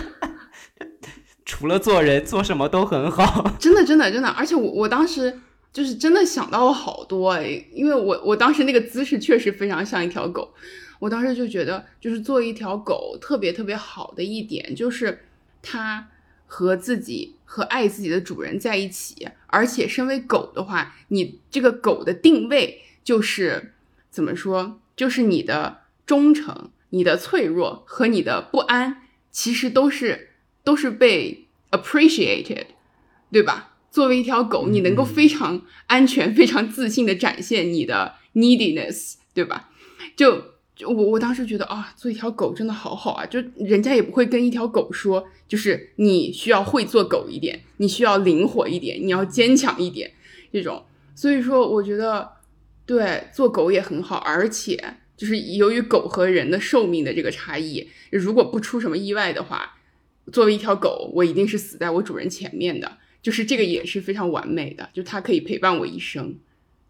除了做人，做什么都很好。真的，真的，真的，而且我我当时就是真的想到了好多哎，因为我我当时那个姿势确实非常像一条狗，我当时就觉得就是做一条狗特别特别好的一点就是它。和自己和爱自己的主人在一起，而且身为狗的话，你这个狗的定位就是怎么说？就是你的忠诚、你的脆弱和你的不安，其实都是都是被 appreciated，对吧？作为一条狗，你能够非常安全、非常自信的展现你的 neediness，对吧？就。我我当时觉得啊，做一条狗真的好好啊，就人家也不会跟一条狗说，就是你需要会做狗一点，你需要灵活一点，你要坚强一点这种。所以说，我觉得对做狗也很好，而且就是由于狗和人的寿命的这个差异，如果不出什么意外的话，作为一条狗，我一定是死在我主人前面的，就是这个也是非常完美的，就它可以陪伴我一生。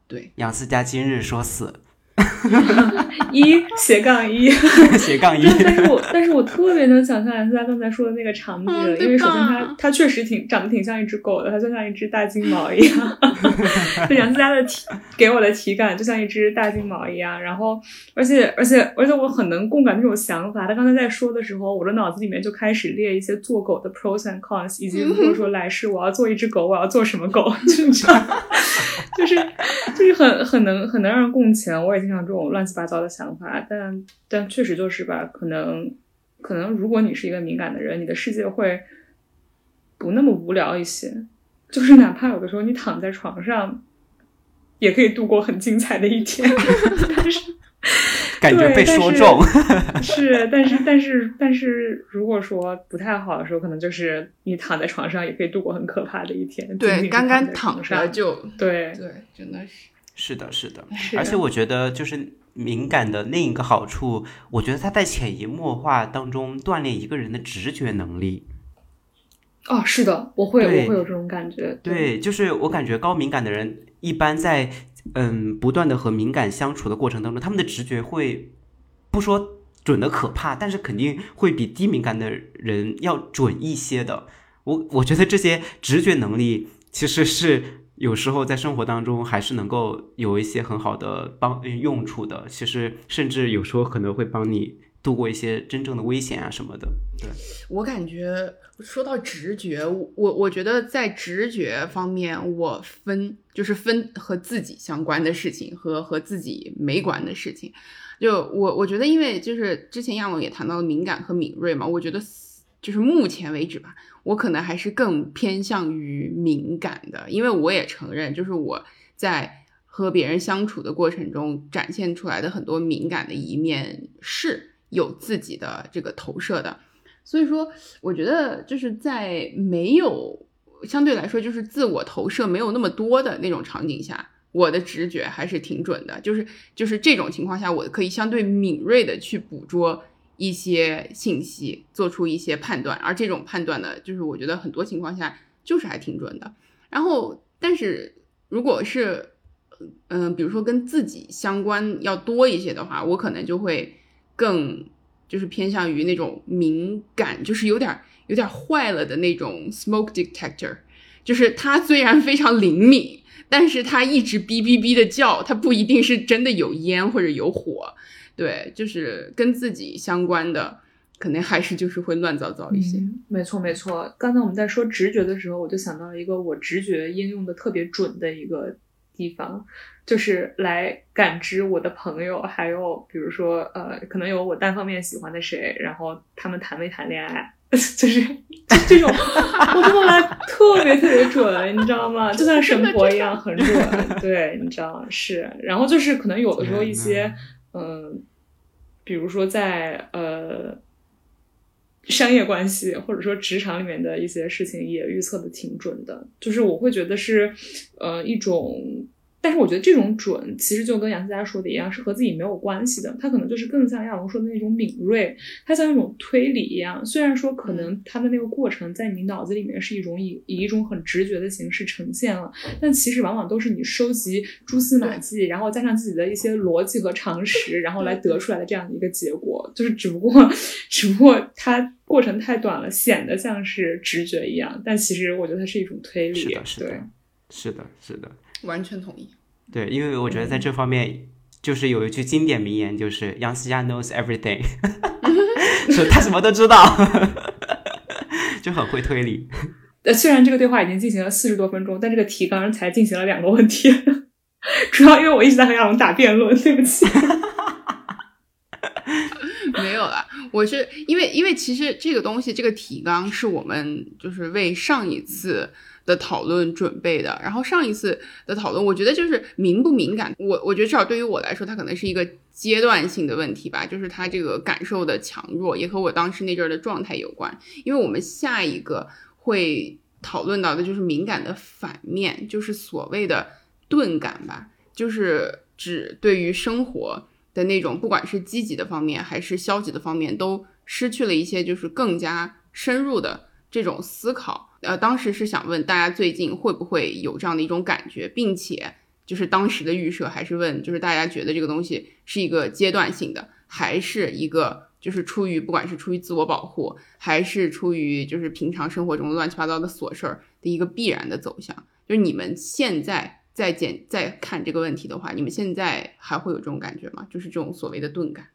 对，杨思佳今日说死。一 斜杠一 斜杠一，但是我但是我特别能想象杨思佳刚才说的那个场景，因为首先它它确实挺长得挺像一只狗的，它就像一只大金毛一样。就杨思佳的体给我的体感就像一只大金毛一样，然后而且而且而且我很能共感那种想法。他刚才在说的时候，我的脑子里面就开始列一些做狗的 pros and cons，以及如果说来世我要做一只狗，我要做什么狗，就是就是就是很很能很能让人共情。我也经常这种。乱七八糟的想法，但但确实就是吧，可能可能如果你是一个敏感的人，你的世界会不那么无聊一些。就是哪怕有的时候你躺在床上，也可以度过很精彩的一天。但是 感觉被说中。是，但是但是但是，如果说不太好的时候，可能就是你躺在床上也可以度过很可怕的一天。对，刚刚躺着就对对，真的是。是的，是的，而且我觉得就是敏感的另一个好处，我觉得他在潜移默化当中锻炼一个人的直觉能力。哦，是的，我会，我会有这种感觉。对，就是我感觉高敏感的人一般在嗯不断的和敏感相处的过程当中，他们的直觉会不说准的可怕，但是肯定会比低敏感的人要准一些的。我我觉得这些直觉能力其实是。有时候在生活当中还是能够有一些很好的帮用处的，其实甚至有时候可能会帮你度过一些真正的危险啊什么的。对我感觉说到直觉，我我觉得在直觉方面，我分就是分和自己相关的事情和和自己没关的事情。就我我觉得，因为就是之前亚龙也谈到敏感和敏锐嘛，我觉得就是目前为止吧。我可能还是更偏向于敏感的，因为我也承认，就是我在和别人相处的过程中展现出来的很多敏感的一面是有自己的这个投射的。所以说，我觉得就是在没有相对来说就是自我投射没有那么多的那种场景下，我的直觉还是挺准的。就是就是这种情况下，我可以相对敏锐的去捕捉。一些信息做出一些判断，而这种判断呢，就是我觉得很多情况下就是还挺准的。然后，但是如果是，嗯，比如说跟自己相关要多一些的话，我可能就会更就是偏向于那种敏感，就是有点有点坏了的那种 smoke detector，就是它虽然非常灵敏，但是它一直哔哔哔的叫，它不一定是真的有烟或者有火。对，就是跟自己相关的，肯定还是就是会乱糟糟一些。没错，没错。刚才我们在说直觉的时候，我就想到一个我直觉应用的特别准的一个地方，就是来感知我的朋友，还有比如说呃，可能有我单方面喜欢的谁，然后他们谈没谈恋爱，就是这种，我用来特别特别准，你知道吗？就像神婆一样很准。对，你知道？是。然后就是可能有的时候一些嗯。比如说，在呃商业关系或者说职场里面的一些事情，也预测的挺准的。就是我会觉得是呃一种。但是我觉得这种准，其实就跟杨思佳说的一样，是和自己没有关系的。他可能就是更像亚龙说的那种敏锐，他像一种推理一样。虽然说可能他的那个过程在你脑子里面是一种以以一种很直觉的形式呈现了，但其实往往都是你收集蛛丝马迹，然后加上自己的一些逻辑和常识，然后来得出来的这样的一个结果。就是只不过，只不过它过程太短了，显得像是直觉一样，但其实我觉得它是一种推理。是的，是的，是的，是的。完全同意。对，因为我觉得在这方面，就是有一句经典名言，就是杨思佳 knows everything，说他什么都知道，就很会推理。呃，虽然这个对话已经进行了四十多分钟，但这个提纲才进行了两个问题，主要因为我一直在和亚龙打辩论，对不起。没有啦，我是因为因为其实这个东西，这个提纲是我们就是为上一次。的讨论准备的，然后上一次的讨论，我觉得就是敏不敏感，我我觉得至少对于我来说，它可能是一个阶段性的问题吧，就是它这个感受的强弱也和我当时那阵儿的状态有关。因为我们下一个会讨论到的就是敏感的反面，就是所谓的钝感吧，就是指对于生活的那种，不管是积极的方面还是消极的方面，都失去了一些就是更加深入的这种思考。呃，当时是想问大家最近会不会有这样的一种感觉，并且就是当时的预设还是问，就是大家觉得这个东西是一个阶段性的，还是一个就是出于不管是出于自我保护，还是出于就是平常生活中乱七八糟的琐事儿的一个必然的走向。就是你们现在在检在看这个问题的话，你们现在还会有这种感觉吗？就是这种所谓的钝感。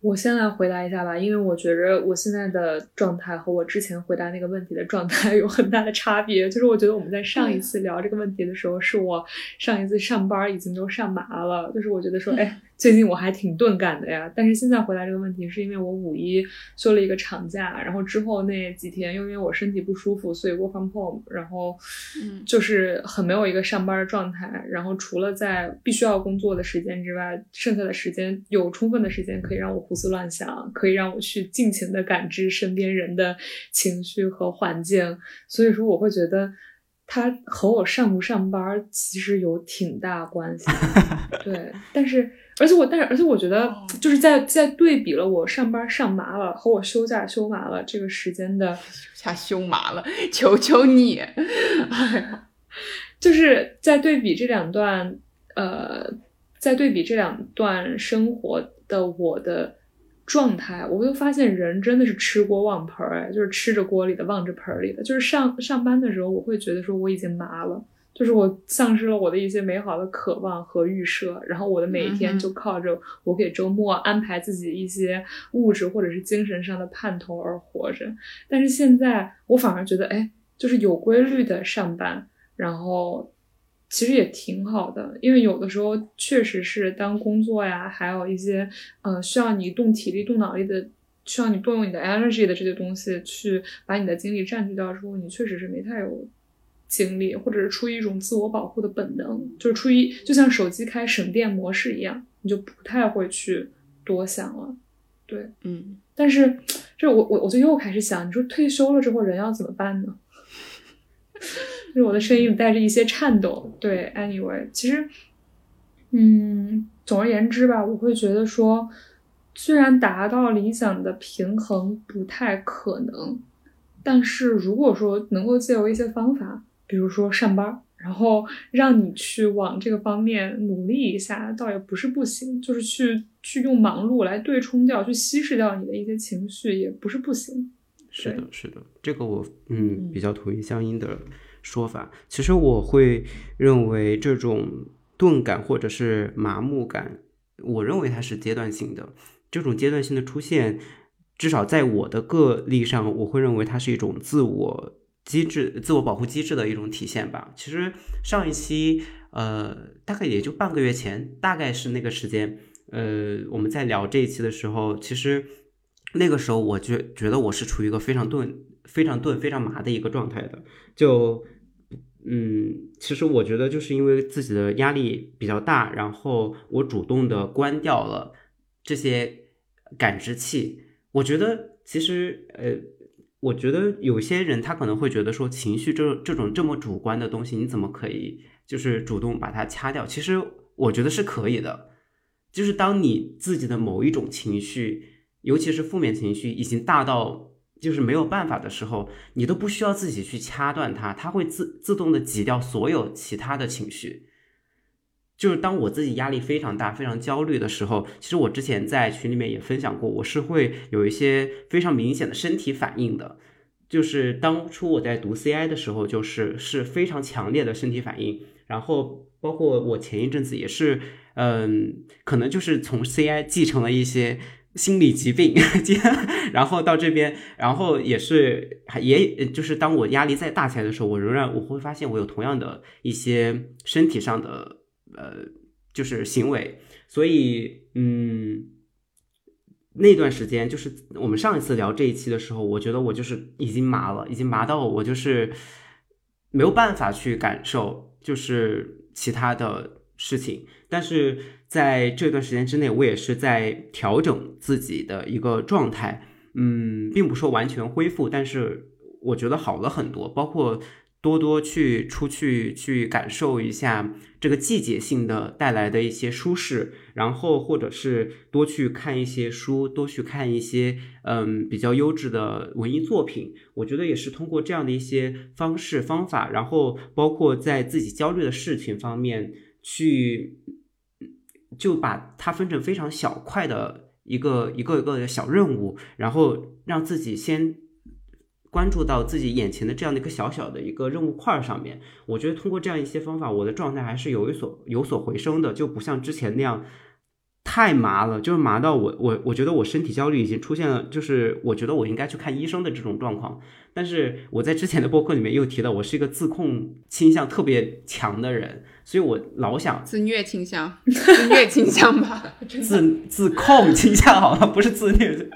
我先来回答一下吧，因为我觉着我现在的状态和我之前回答那个问题的状态 有很大的差别。就是我觉得我们在上一次聊这个问题的时候，是我上一次上班已经都上麻了。就是我觉得说，哎，最近我还挺钝感的呀。但是现在回答这个问题，是因为我五一休了一个长假，然后之后那几天又因为我身体不舒服，所以 work from home，然后嗯就是很没有一个上班的状态。然后除了在必须要工作的时间之外，剩下的时间有充分的时间可以让我胡思乱想，可以让我去尽情的感知身边人的情绪和环境。所以说，我会觉得。它和我上不上班其实有挺大关系，对。但是，而且我，但是，而且我觉得，就是在在对比了我上班上麻了和我休假休麻了这个时间的，下休麻了，求求你，哎呀，就是在对比这两段，呃，在对比这两段生活的我的。状态，我会发现人真的是吃锅忘盆儿，哎，就是吃着锅里的望着盆儿里的。就是上上班的时候，我会觉得说我已经麻了，就是我丧失了我的一些美好的渴望和预设，然后我的每一天就靠着我给周末安排自己一些物质或者是精神上的盼头而活着。但是现在我反而觉得，哎，就是有规律的上班，然后。其实也挺好的，因为有的时候确实是当工作呀，还有一些呃需要你动体力、动脑力的，需要你动用你的 energy 的这些东西去把你的精力占据掉之后，你确实是没太有精力，或者是出于一种自我保护的本能，就是出于就像手机开省电模式一样，你就不太会去多想了。对，嗯，但是这我我我就又开始想，你说退休了之后人要怎么办呢？就是我的声音带着一些颤抖。对，anyway，其实，嗯，总而言之吧，我会觉得说，虽然达到理想的平衡不太可能，但是如果说能够借由一些方法，比如说上班，然后让你去往这个方面努力一下，倒也不是不行。就是去去用忙碌来对冲掉，去稀释掉你的一些情绪，也不是不行。是的，是的，这个我嗯比较同意相应的。说法，其实我会认为这种钝感或者是麻木感，我认为它是阶段性的。这种阶段性的出现，至少在我的个例上，我会认为它是一种自我机制、自我保护机制的一种体现吧。其实上一期，呃，大概也就半个月前，大概是那个时间，呃，我们在聊这一期的时候，其实那个时候我觉觉得我是处于一个非常钝、非常钝、非常麻的一个状态的，就。嗯，其实我觉得就是因为自己的压力比较大，然后我主动的关掉了这些感知器。我觉得其实呃，我觉得有些人他可能会觉得说情绪这这种这么主观的东西，你怎么可以就是主动把它掐掉？其实我觉得是可以的，就是当你自己的某一种情绪，尤其是负面情绪已经大到。就是没有办法的时候，你都不需要自己去掐断它，它会自自动的挤掉所有其他的情绪。就是当我自己压力非常大、非常焦虑的时候，其实我之前在群里面也分享过，我是会有一些非常明显的身体反应的。就是当初我在读 CI 的时候，就是是非常强烈的身体反应。然后包括我前一阵子也是，嗯，可能就是从 CI 继承了一些。心理疾病，然后到这边，然后也是，也就是当我压力再大起来的时候，我仍然我会发现我有同样的一些身体上的呃，就是行为，所以嗯，那段时间就是我们上一次聊这一期的时候，我觉得我就是已经麻了，已经麻到我就是没有办法去感受，就是其他的事情，但是。在这段时间之内，我也是在调整自己的一个状态，嗯，并不说完全恢复，但是我觉得好了很多。包括多多去出去去感受一下这个季节性的带来的一些舒适，然后或者是多去看一些书，多去看一些嗯比较优质的文艺作品。我觉得也是通过这样的一些方式方法，然后包括在自己焦虑的事情方面去。就把它分成非常小块的一个一个一个的小任务，然后让自己先关注到自己眼前的这样的一个小小的一个任务块上面。我觉得通过这样一些方法，我的状态还是有一所有所回升的，就不像之前那样太麻了，就是麻到我我我觉得我身体焦虑已经出现了，就是我觉得我应该去看医生的这种状况。但是我在之前的播客里面又提到，我是一个自控倾向特别强的人，所以我老想自虐倾向，自虐倾向吧，自自控倾向好了，不是自虐。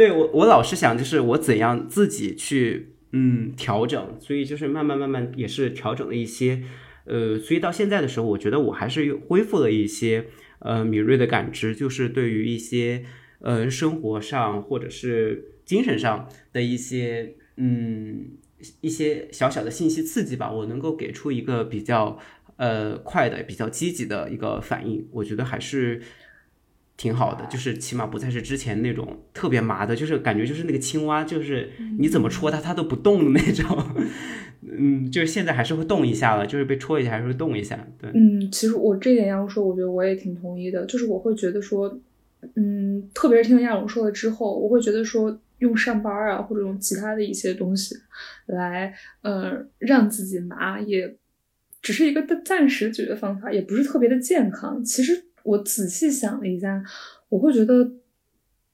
对我我老是想，就是我怎样自己去嗯调整，所以就是慢慢慢慢也是调整了一些，呃，所以到现在的时候，我觉得我还是恢复了一些呃敏锐的感知，就是对于一些呃生活上或者是。精神上的一些嗯一些小小的信息刺激吧，我能够给出一个比较呃快的、比较积极的一个反应，我觉得还是挺好的。就是起码不再是之前那种特别麻的，就是感觉就是那个青蛙，就是你怎么戳它它都不动的那种。嗯，就是现在还是会动一下了，就是被戳一下还是会动一下。对，嗯，其实我这点要说，我觉得我也挺同意的。就是我会觉得说，嗯，特别是听亚龙说了之后，我会觉得说。用上班啊，或者用其他的一些东西来，呃，让自己麻，也只是一个暂时解决方法，也不是特别的健康。其实我仔细想了一下，我会觉得，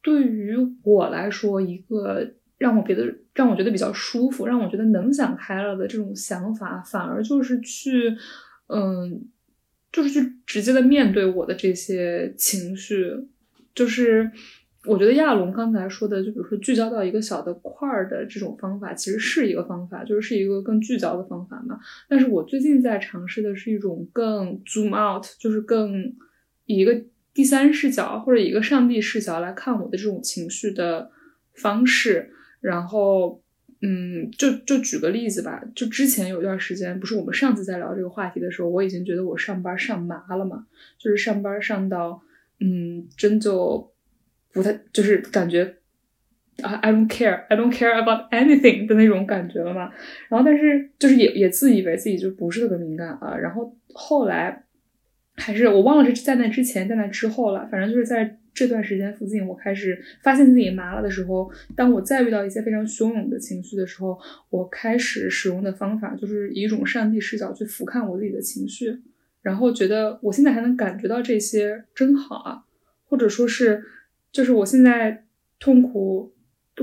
对于我来说，一个让我别的让我觉得比较舒服，让我觉得能想开了的这种想法，反而就是去，嗯，就是去直接的面对我的这些情绪，就是。我觉得亚龙刚才说的，就比如说聚焦到一个小的块儿的这种方法，其实是一个方法，就是是一个更聚焦的方法嘛。但是我最近在尝试的是一种更 zoom out，就是更以一个第三视角或者一个上帝视角来看我的这种情绪的方式。然后，嗯，就就举个例子吧，就之前有一段时间，不是我们上次在聊这个话题的时候，我已经觉得我上班上麻了嘛，就是上班上到，嗯，真就。不太就是感觉啊，I don't care, I don't care about anything 的那种感觉了嘛。然后，但是就是也也自以为自己就不是特别敏感啊。然后后来还是我忘了是在那之前，在那之后了。反正就是在这段时间附近，我开始发现自己麻了的时候，当我再遇到一些非常汹涌的情绪的时候，我开始使用的方法就是以一种上帝视角去俯瞰我自己的情绪，然后觉得我现在还能感觉到这些，真好啊，或者说是。就是我现在痛苦，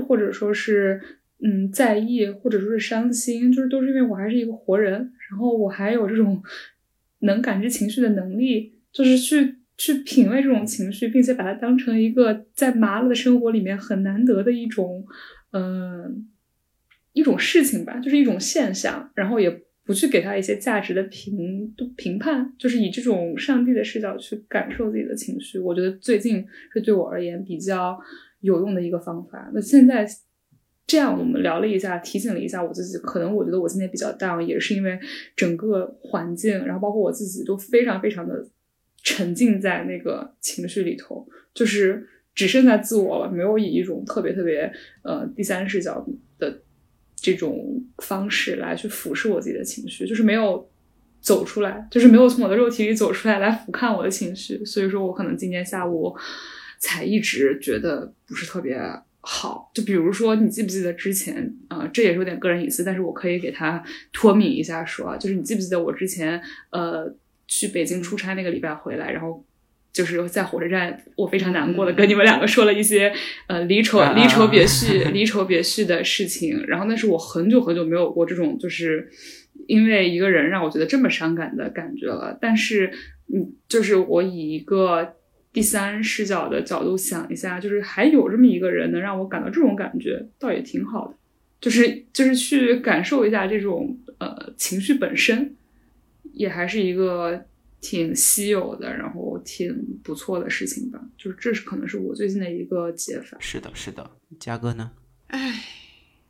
或者说是嗯在意，或者说是伤心，就是都是因为我还是一个活人，然后我还有这种能感知情绪的能力，就是去去品味这种情绪，并且把它当成一个在麻了的生活里面很难得的一种嗯一种事情吧，就是一种现象，然后也。不去给他一些价值的评评判，就是以这种上帝的视角去感受自己的情绪。我觉得最近是对我而言比较有用的一个方法。那现在这样，我们聊了一下，提醒了一下我自己。可能我觉得我今天比较 down，也是因为整个环境，然后包括我自己都非常非常的沉浸在那个情绪里头，就是只剩下自我了，没有以一种特别特别呃第三视角的。这种方式来去俯视我自己的情绪，就是没有走出来，就是没有从我的肉体里走出来来俯瞰我的情绪。所以说我可能今天下午才一直觉得不是特别好。就比如说，你记不记得之前啊？这也是有点个人隐私，但是我可以给他脱敏一下说，就是你记不记得我之前呃去北京出差那个礼拜回来，然后。就是在火车站，我非常难过的跟你们两个说了一些呃离愁离愁别绪离愁别绪的事情，然后那是我很久很久没有过这种就是因为一个人让我觉得这么伤感的感觉了。但是嗯，就是我以一个第三视角的角度想一下，就是还有这么一个人能让我感到这种感觉，倒也挺好的。就是就是去感受一下这种呃情绪本身，也还是一个。挺稀有的，然后挺不错的事情吧，就是这是可能是我最近的一个解法。是的，是的，嘉哥呢？哎，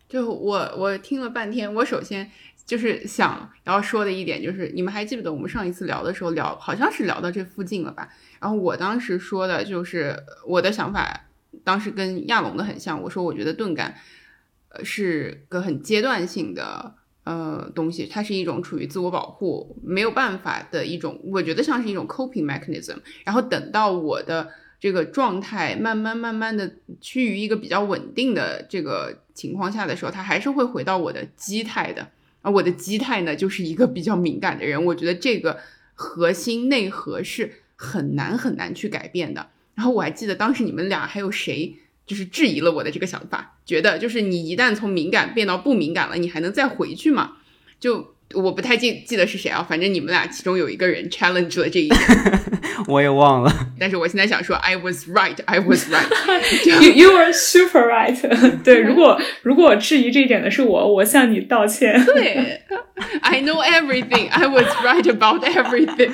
就我我听了半天，我首先就是想要说的一点就是，你们还记不得我们上一次聊的时候聊，好像是聊到这附近了吧？然后我当时说的就是我的想法，当时跟亚龙的很像，我说我觉得钝感，呃，是个很阶段性的。呃，东西它是一种处于自我保护没有办法的一种，我觉得像是一种 coping mechanism。然后等到我的这个状态慢慢慢慢的趋于一个比较稳定的这个情况下的时候，它还是会回到我的基态的。而我的基态呢，就是一个比较敏感的人。我觉得这个核心内核是很难很难去改变的。然后我还记得当时你们俩还有谁就是质疑了我的这个想法，觉得就是你一旦从敏感变到不敏感了，你还能再回去吗？就我不太记记得是谁啊，反正你们俩其中有一个人 challenge 了这一点，我也忘了。但是我现在想说，I was right, I was right. You you were super right 对，如果如果我质疑这一点的是我，我向你道歉。对，I know everything, I was right about everything.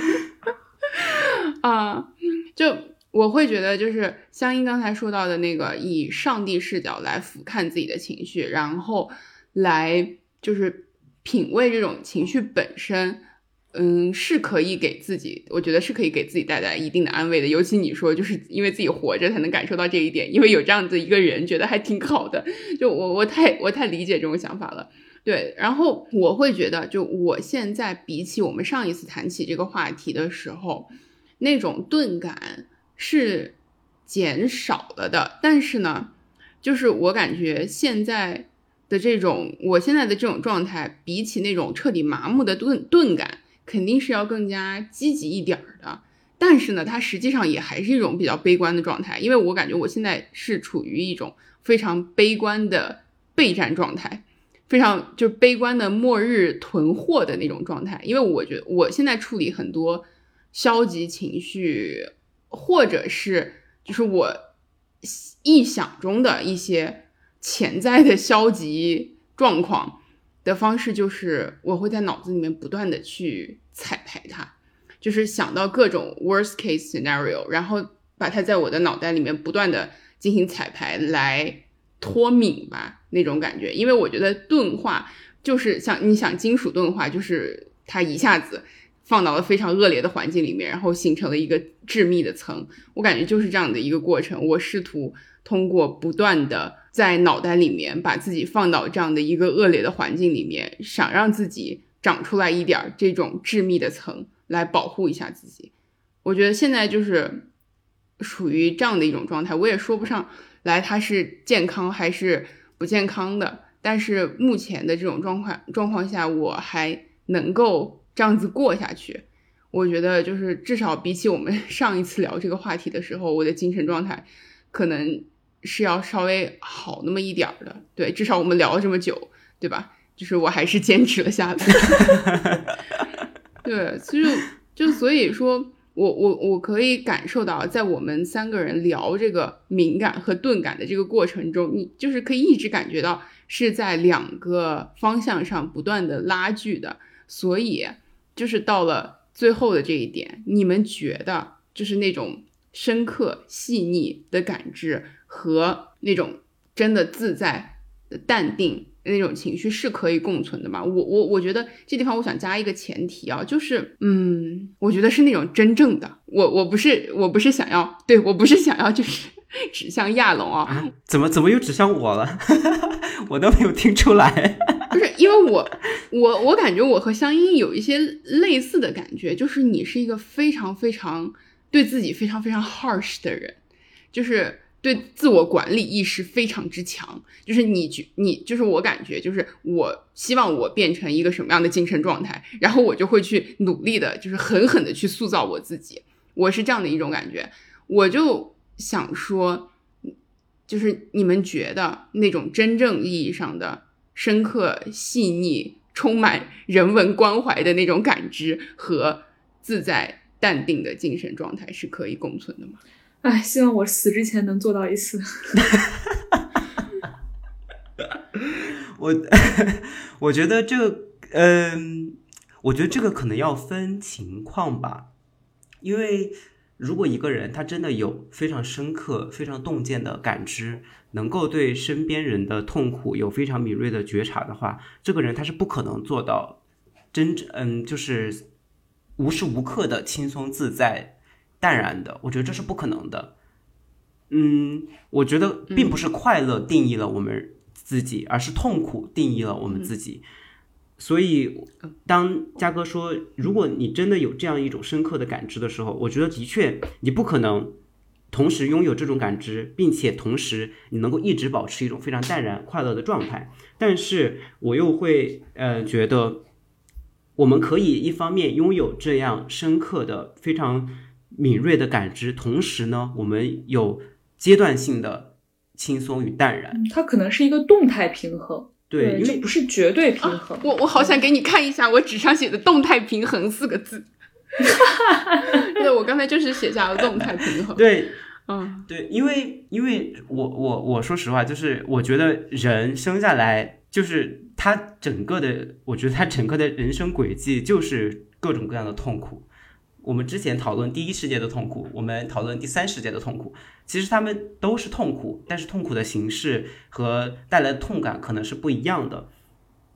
啊，就我会觉得，就是香音刚才说到的那个，以上帝视角来俯瞰自己的情绪，然后来就是品味这种情绪本身，嗯，是可以给自己，我觉得是可以给自己带来一定的安慰的。尤其你说，就是因为自己活着才能感受到这一点，因为有这样子一个人，觉得还挺好的。就我我太我太理解这种想法了。对，然后我会觉得，就我现在比起我们上一次谈起这个话题的时候，那种钝感是减少了的。但是呢，就是我感觉现在的这种，我现在的这种状态，比起那种彻底麻木的钝钝感，肯定是要更加积极一点儿的。但是呢，它实际上也还是一种比较悲观的状态，因为我感觉我现在是处于一种非常悲观的备战状态。非常就是悲观的末日囤货的那种状态，因为我觉得我现在处理很多消极情绪，或者是就是我臆想中的一些潜在的消极状况的方式，就是我会在脑子里面不断的去彩排它，就是想到各种 worst case scenario，然后把它在我的脑袋里面不断的进行彩排来。脱敏吧那种感觉，因为我觉得钝化就是像你想金属钝化，就是它一下子放到了非常恶劣的环境里面，然后形成了一个致密的层。我感觉就是这样的一个过程。我试图通过不断的在脑袋里面把自己放到这样的一个恶劣的环境里面，想让自己长出来一点这种致密的层来保护一下自己。我觉得现在就是属于这样的一种状态，我也说不上。来，它是健康还是不健康的？但是目前的这种状况状况下，我还能够这样子过下去。我觉得就是至少比起我们 上一次聊这个话题的时候，我的精神状态可能是要稍微好那么一点儿的。对，至少我们聊了这么久，对吧？就是我还是坚持了下来。对，其实就所以说。我我我可以感受到，在我们三个人聊这个敏感和钝感的这个过程中，你就是可以一直感觉到是在两个方向上不断的拉锯的。所以，就是到了最后的这一点，你们觉得就是那种深刻细腻的感知和那种真的自在、淡定。那种情绪是可以共存的嘛？我我我觉得这地方我想加一个前提啊，就是嗯，我觉得是那种真正的我，我不是我不是想要对我不是想要就是 指向亚龙啊，怎么怎么又指向我了？我都没有听出来，不是因为我我我感觉我和香音有一些类似的感觉，就是你是一个非常非常对自己非常非常 harsh 的人，就是。对自我管理意识非常之强，就是你觉你就是我感觉就是我希望我变成一个什么样的精神状态，然后我就会去努力的，就是狠狠的去塑造我自己。我是这样的一种感觉，我就想说，就是你们觉得那种真正意义上的深刻、细腻、充满人文关怀的那种感知和自在、淡定的精神状态是可以共存的吗？哎，希望我死之前能做到一次。我 我觉得这个，嗯，我觉得这个可能要分情况吧。因为如果一个人他真的有非常深刻、非常洞见的感知，能够对身边人的痛苦有非常敏锐的觉察的话，这个人他是不可能做到真正，嗯，就是无时无刻的轻松自在。淡然的，我觉得这是不可能的。嗯，我觉得并不是快乐定义了我们自己，而是痛苦定义了我们自己。所以，当嘉哥说，如果你真的有这样一种深刻的感知的时候，我觉得的确你不可能同时拥有这种感知，并且同时你能够一直保持一种非常淡然快乐的状态。但是我又会呃觉得，我们可以一方面拥有这样深刻的非常。敏锐的感知，同时呢，我们有阶段性的轻松与淡然。它可能是一个动态平衡，对，因为不是绝对平衡。我我好想给你看一下我纸上写的“动态平衡”四个字。对，我刚才就是写下了“动态平衡”。对，嗯，对，因为因为我我我说实话，就是我觉得人生下来就是他整个的，我觉得他整个的人生轨迹就是各种各样的痛苦。我们之前讨论第一世界的痛苦，我们讨论第三世界的痛苦，其实他们都是痛苦，但是痛苦的形式和带来的痛感可能是不一样的。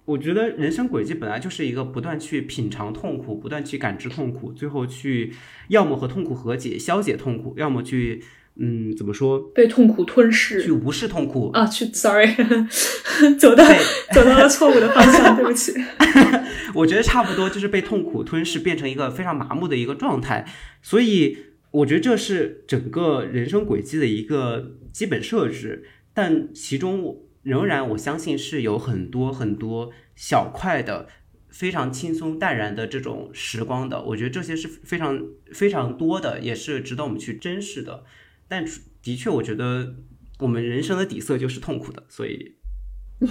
我觉得人生轨迹本来就是一个不断去品尝痛苦，不断去感知痛苦，最后去要么和痛苦和解，消解痛苦，要么去嗯怎么说被痛苦吞噬，去无视痛苦啊，去 sorry，走到走到了错误的方向，对不起。我觉得差不多就是被痛苦吞噬，变成一个非常麻木的一个状态，所以我觉得这是整个人生轨迹的一个基本设置，但其中我。仍然，我相信是有很多很多小块的、非常轻松淡然的这种时光的。我觉得这些是非常非常多的，也是值得我们去珍视的。但的确，我觉得我们人生的底色就是痛苦的，所以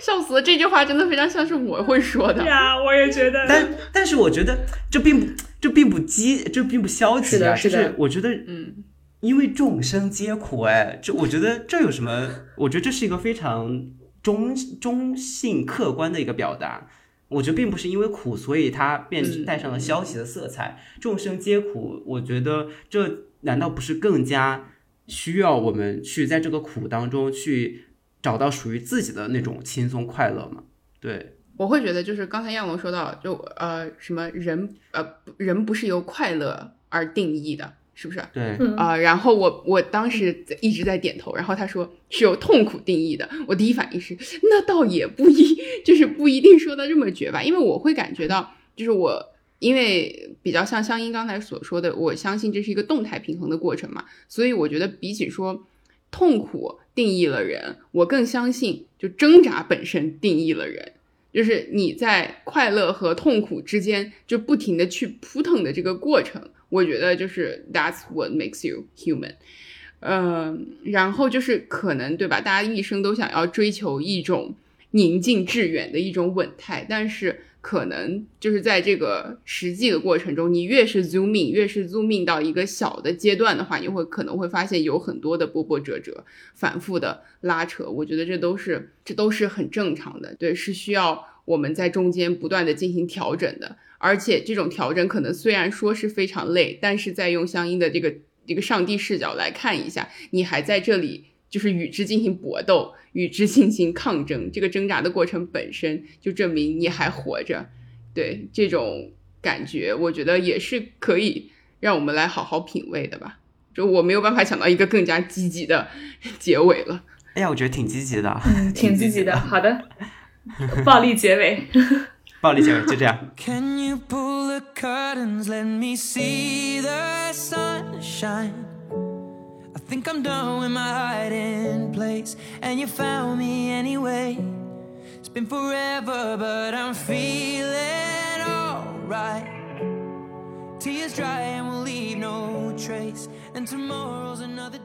笑死了。这句话真的非常像是我会说的对呀，我也觉得。但但是，我觉得这并不这并不积，这并不消极啊。是的，我觉得嗯。因为众生皆苦，哎，这我觉得这有什么？我觉得这是一个非常中中性、客观的一个表达。我觉得并不是因为苦，所以它变带上了消极的色彩。众生皆苦，我觉得这难道不是更加需要我们去在这个苦当中去找到属于自己的那种轻松快乐吗？对，我会觉得就是刚才亚龙说到，就呃什么人呃人不是由快乐而定义的。是不是？对啊，然后我我当时一直在点头，然后他说是由痛苦定义的，我第一反应是那倒也不一，就是不一定说的这么绝吧，因为我会感觉到，就是我因为比较像香音刚才所说的，我相信这是一个动态平衡的过程嘛，所以我觉得比起说痛苦定义了人，我更相信就挣扎本身定义了人，就是你在快乐和痛苦之间就不停的去扑腾的这个过程。我觉得就是 That's what makes you human，嗯，然后就是可能对吧？大家一生都想要追求一种宁静致远的一种稳态，但是可能就是在这个实际的过程中，你越是 zooming，越是 zooming 到一个小的阶段的话，你会可能会发现有很多的波波折折、反复的拉扯。我觉得这都是这都是很正常的，对，是需要我们在中间不断的进行调整的。而且这种调整可能虽然说是非常累，但是在用相应的这个这个上帝视角来看一下，你还在这里就是与之进行搏斗，与之进行抗争，这个挣扎的过程本身就证明你还活着。对这种感觉，我觉得也是可以让我们来好好品味的吧。就我没有办法想到一个更加积极的 结尾了。哎呀，我觉得挺积极的，嗯，挺积极的。好的，暴力结尾。暴力结尾就这样。Can you pull the curtains, let me see the sunshine? Think I'm done with my hiding place, and you found me anyway. It's been forever, but I'm feeling alright. Tears dry and we'll leave no trace, and tomorrow's another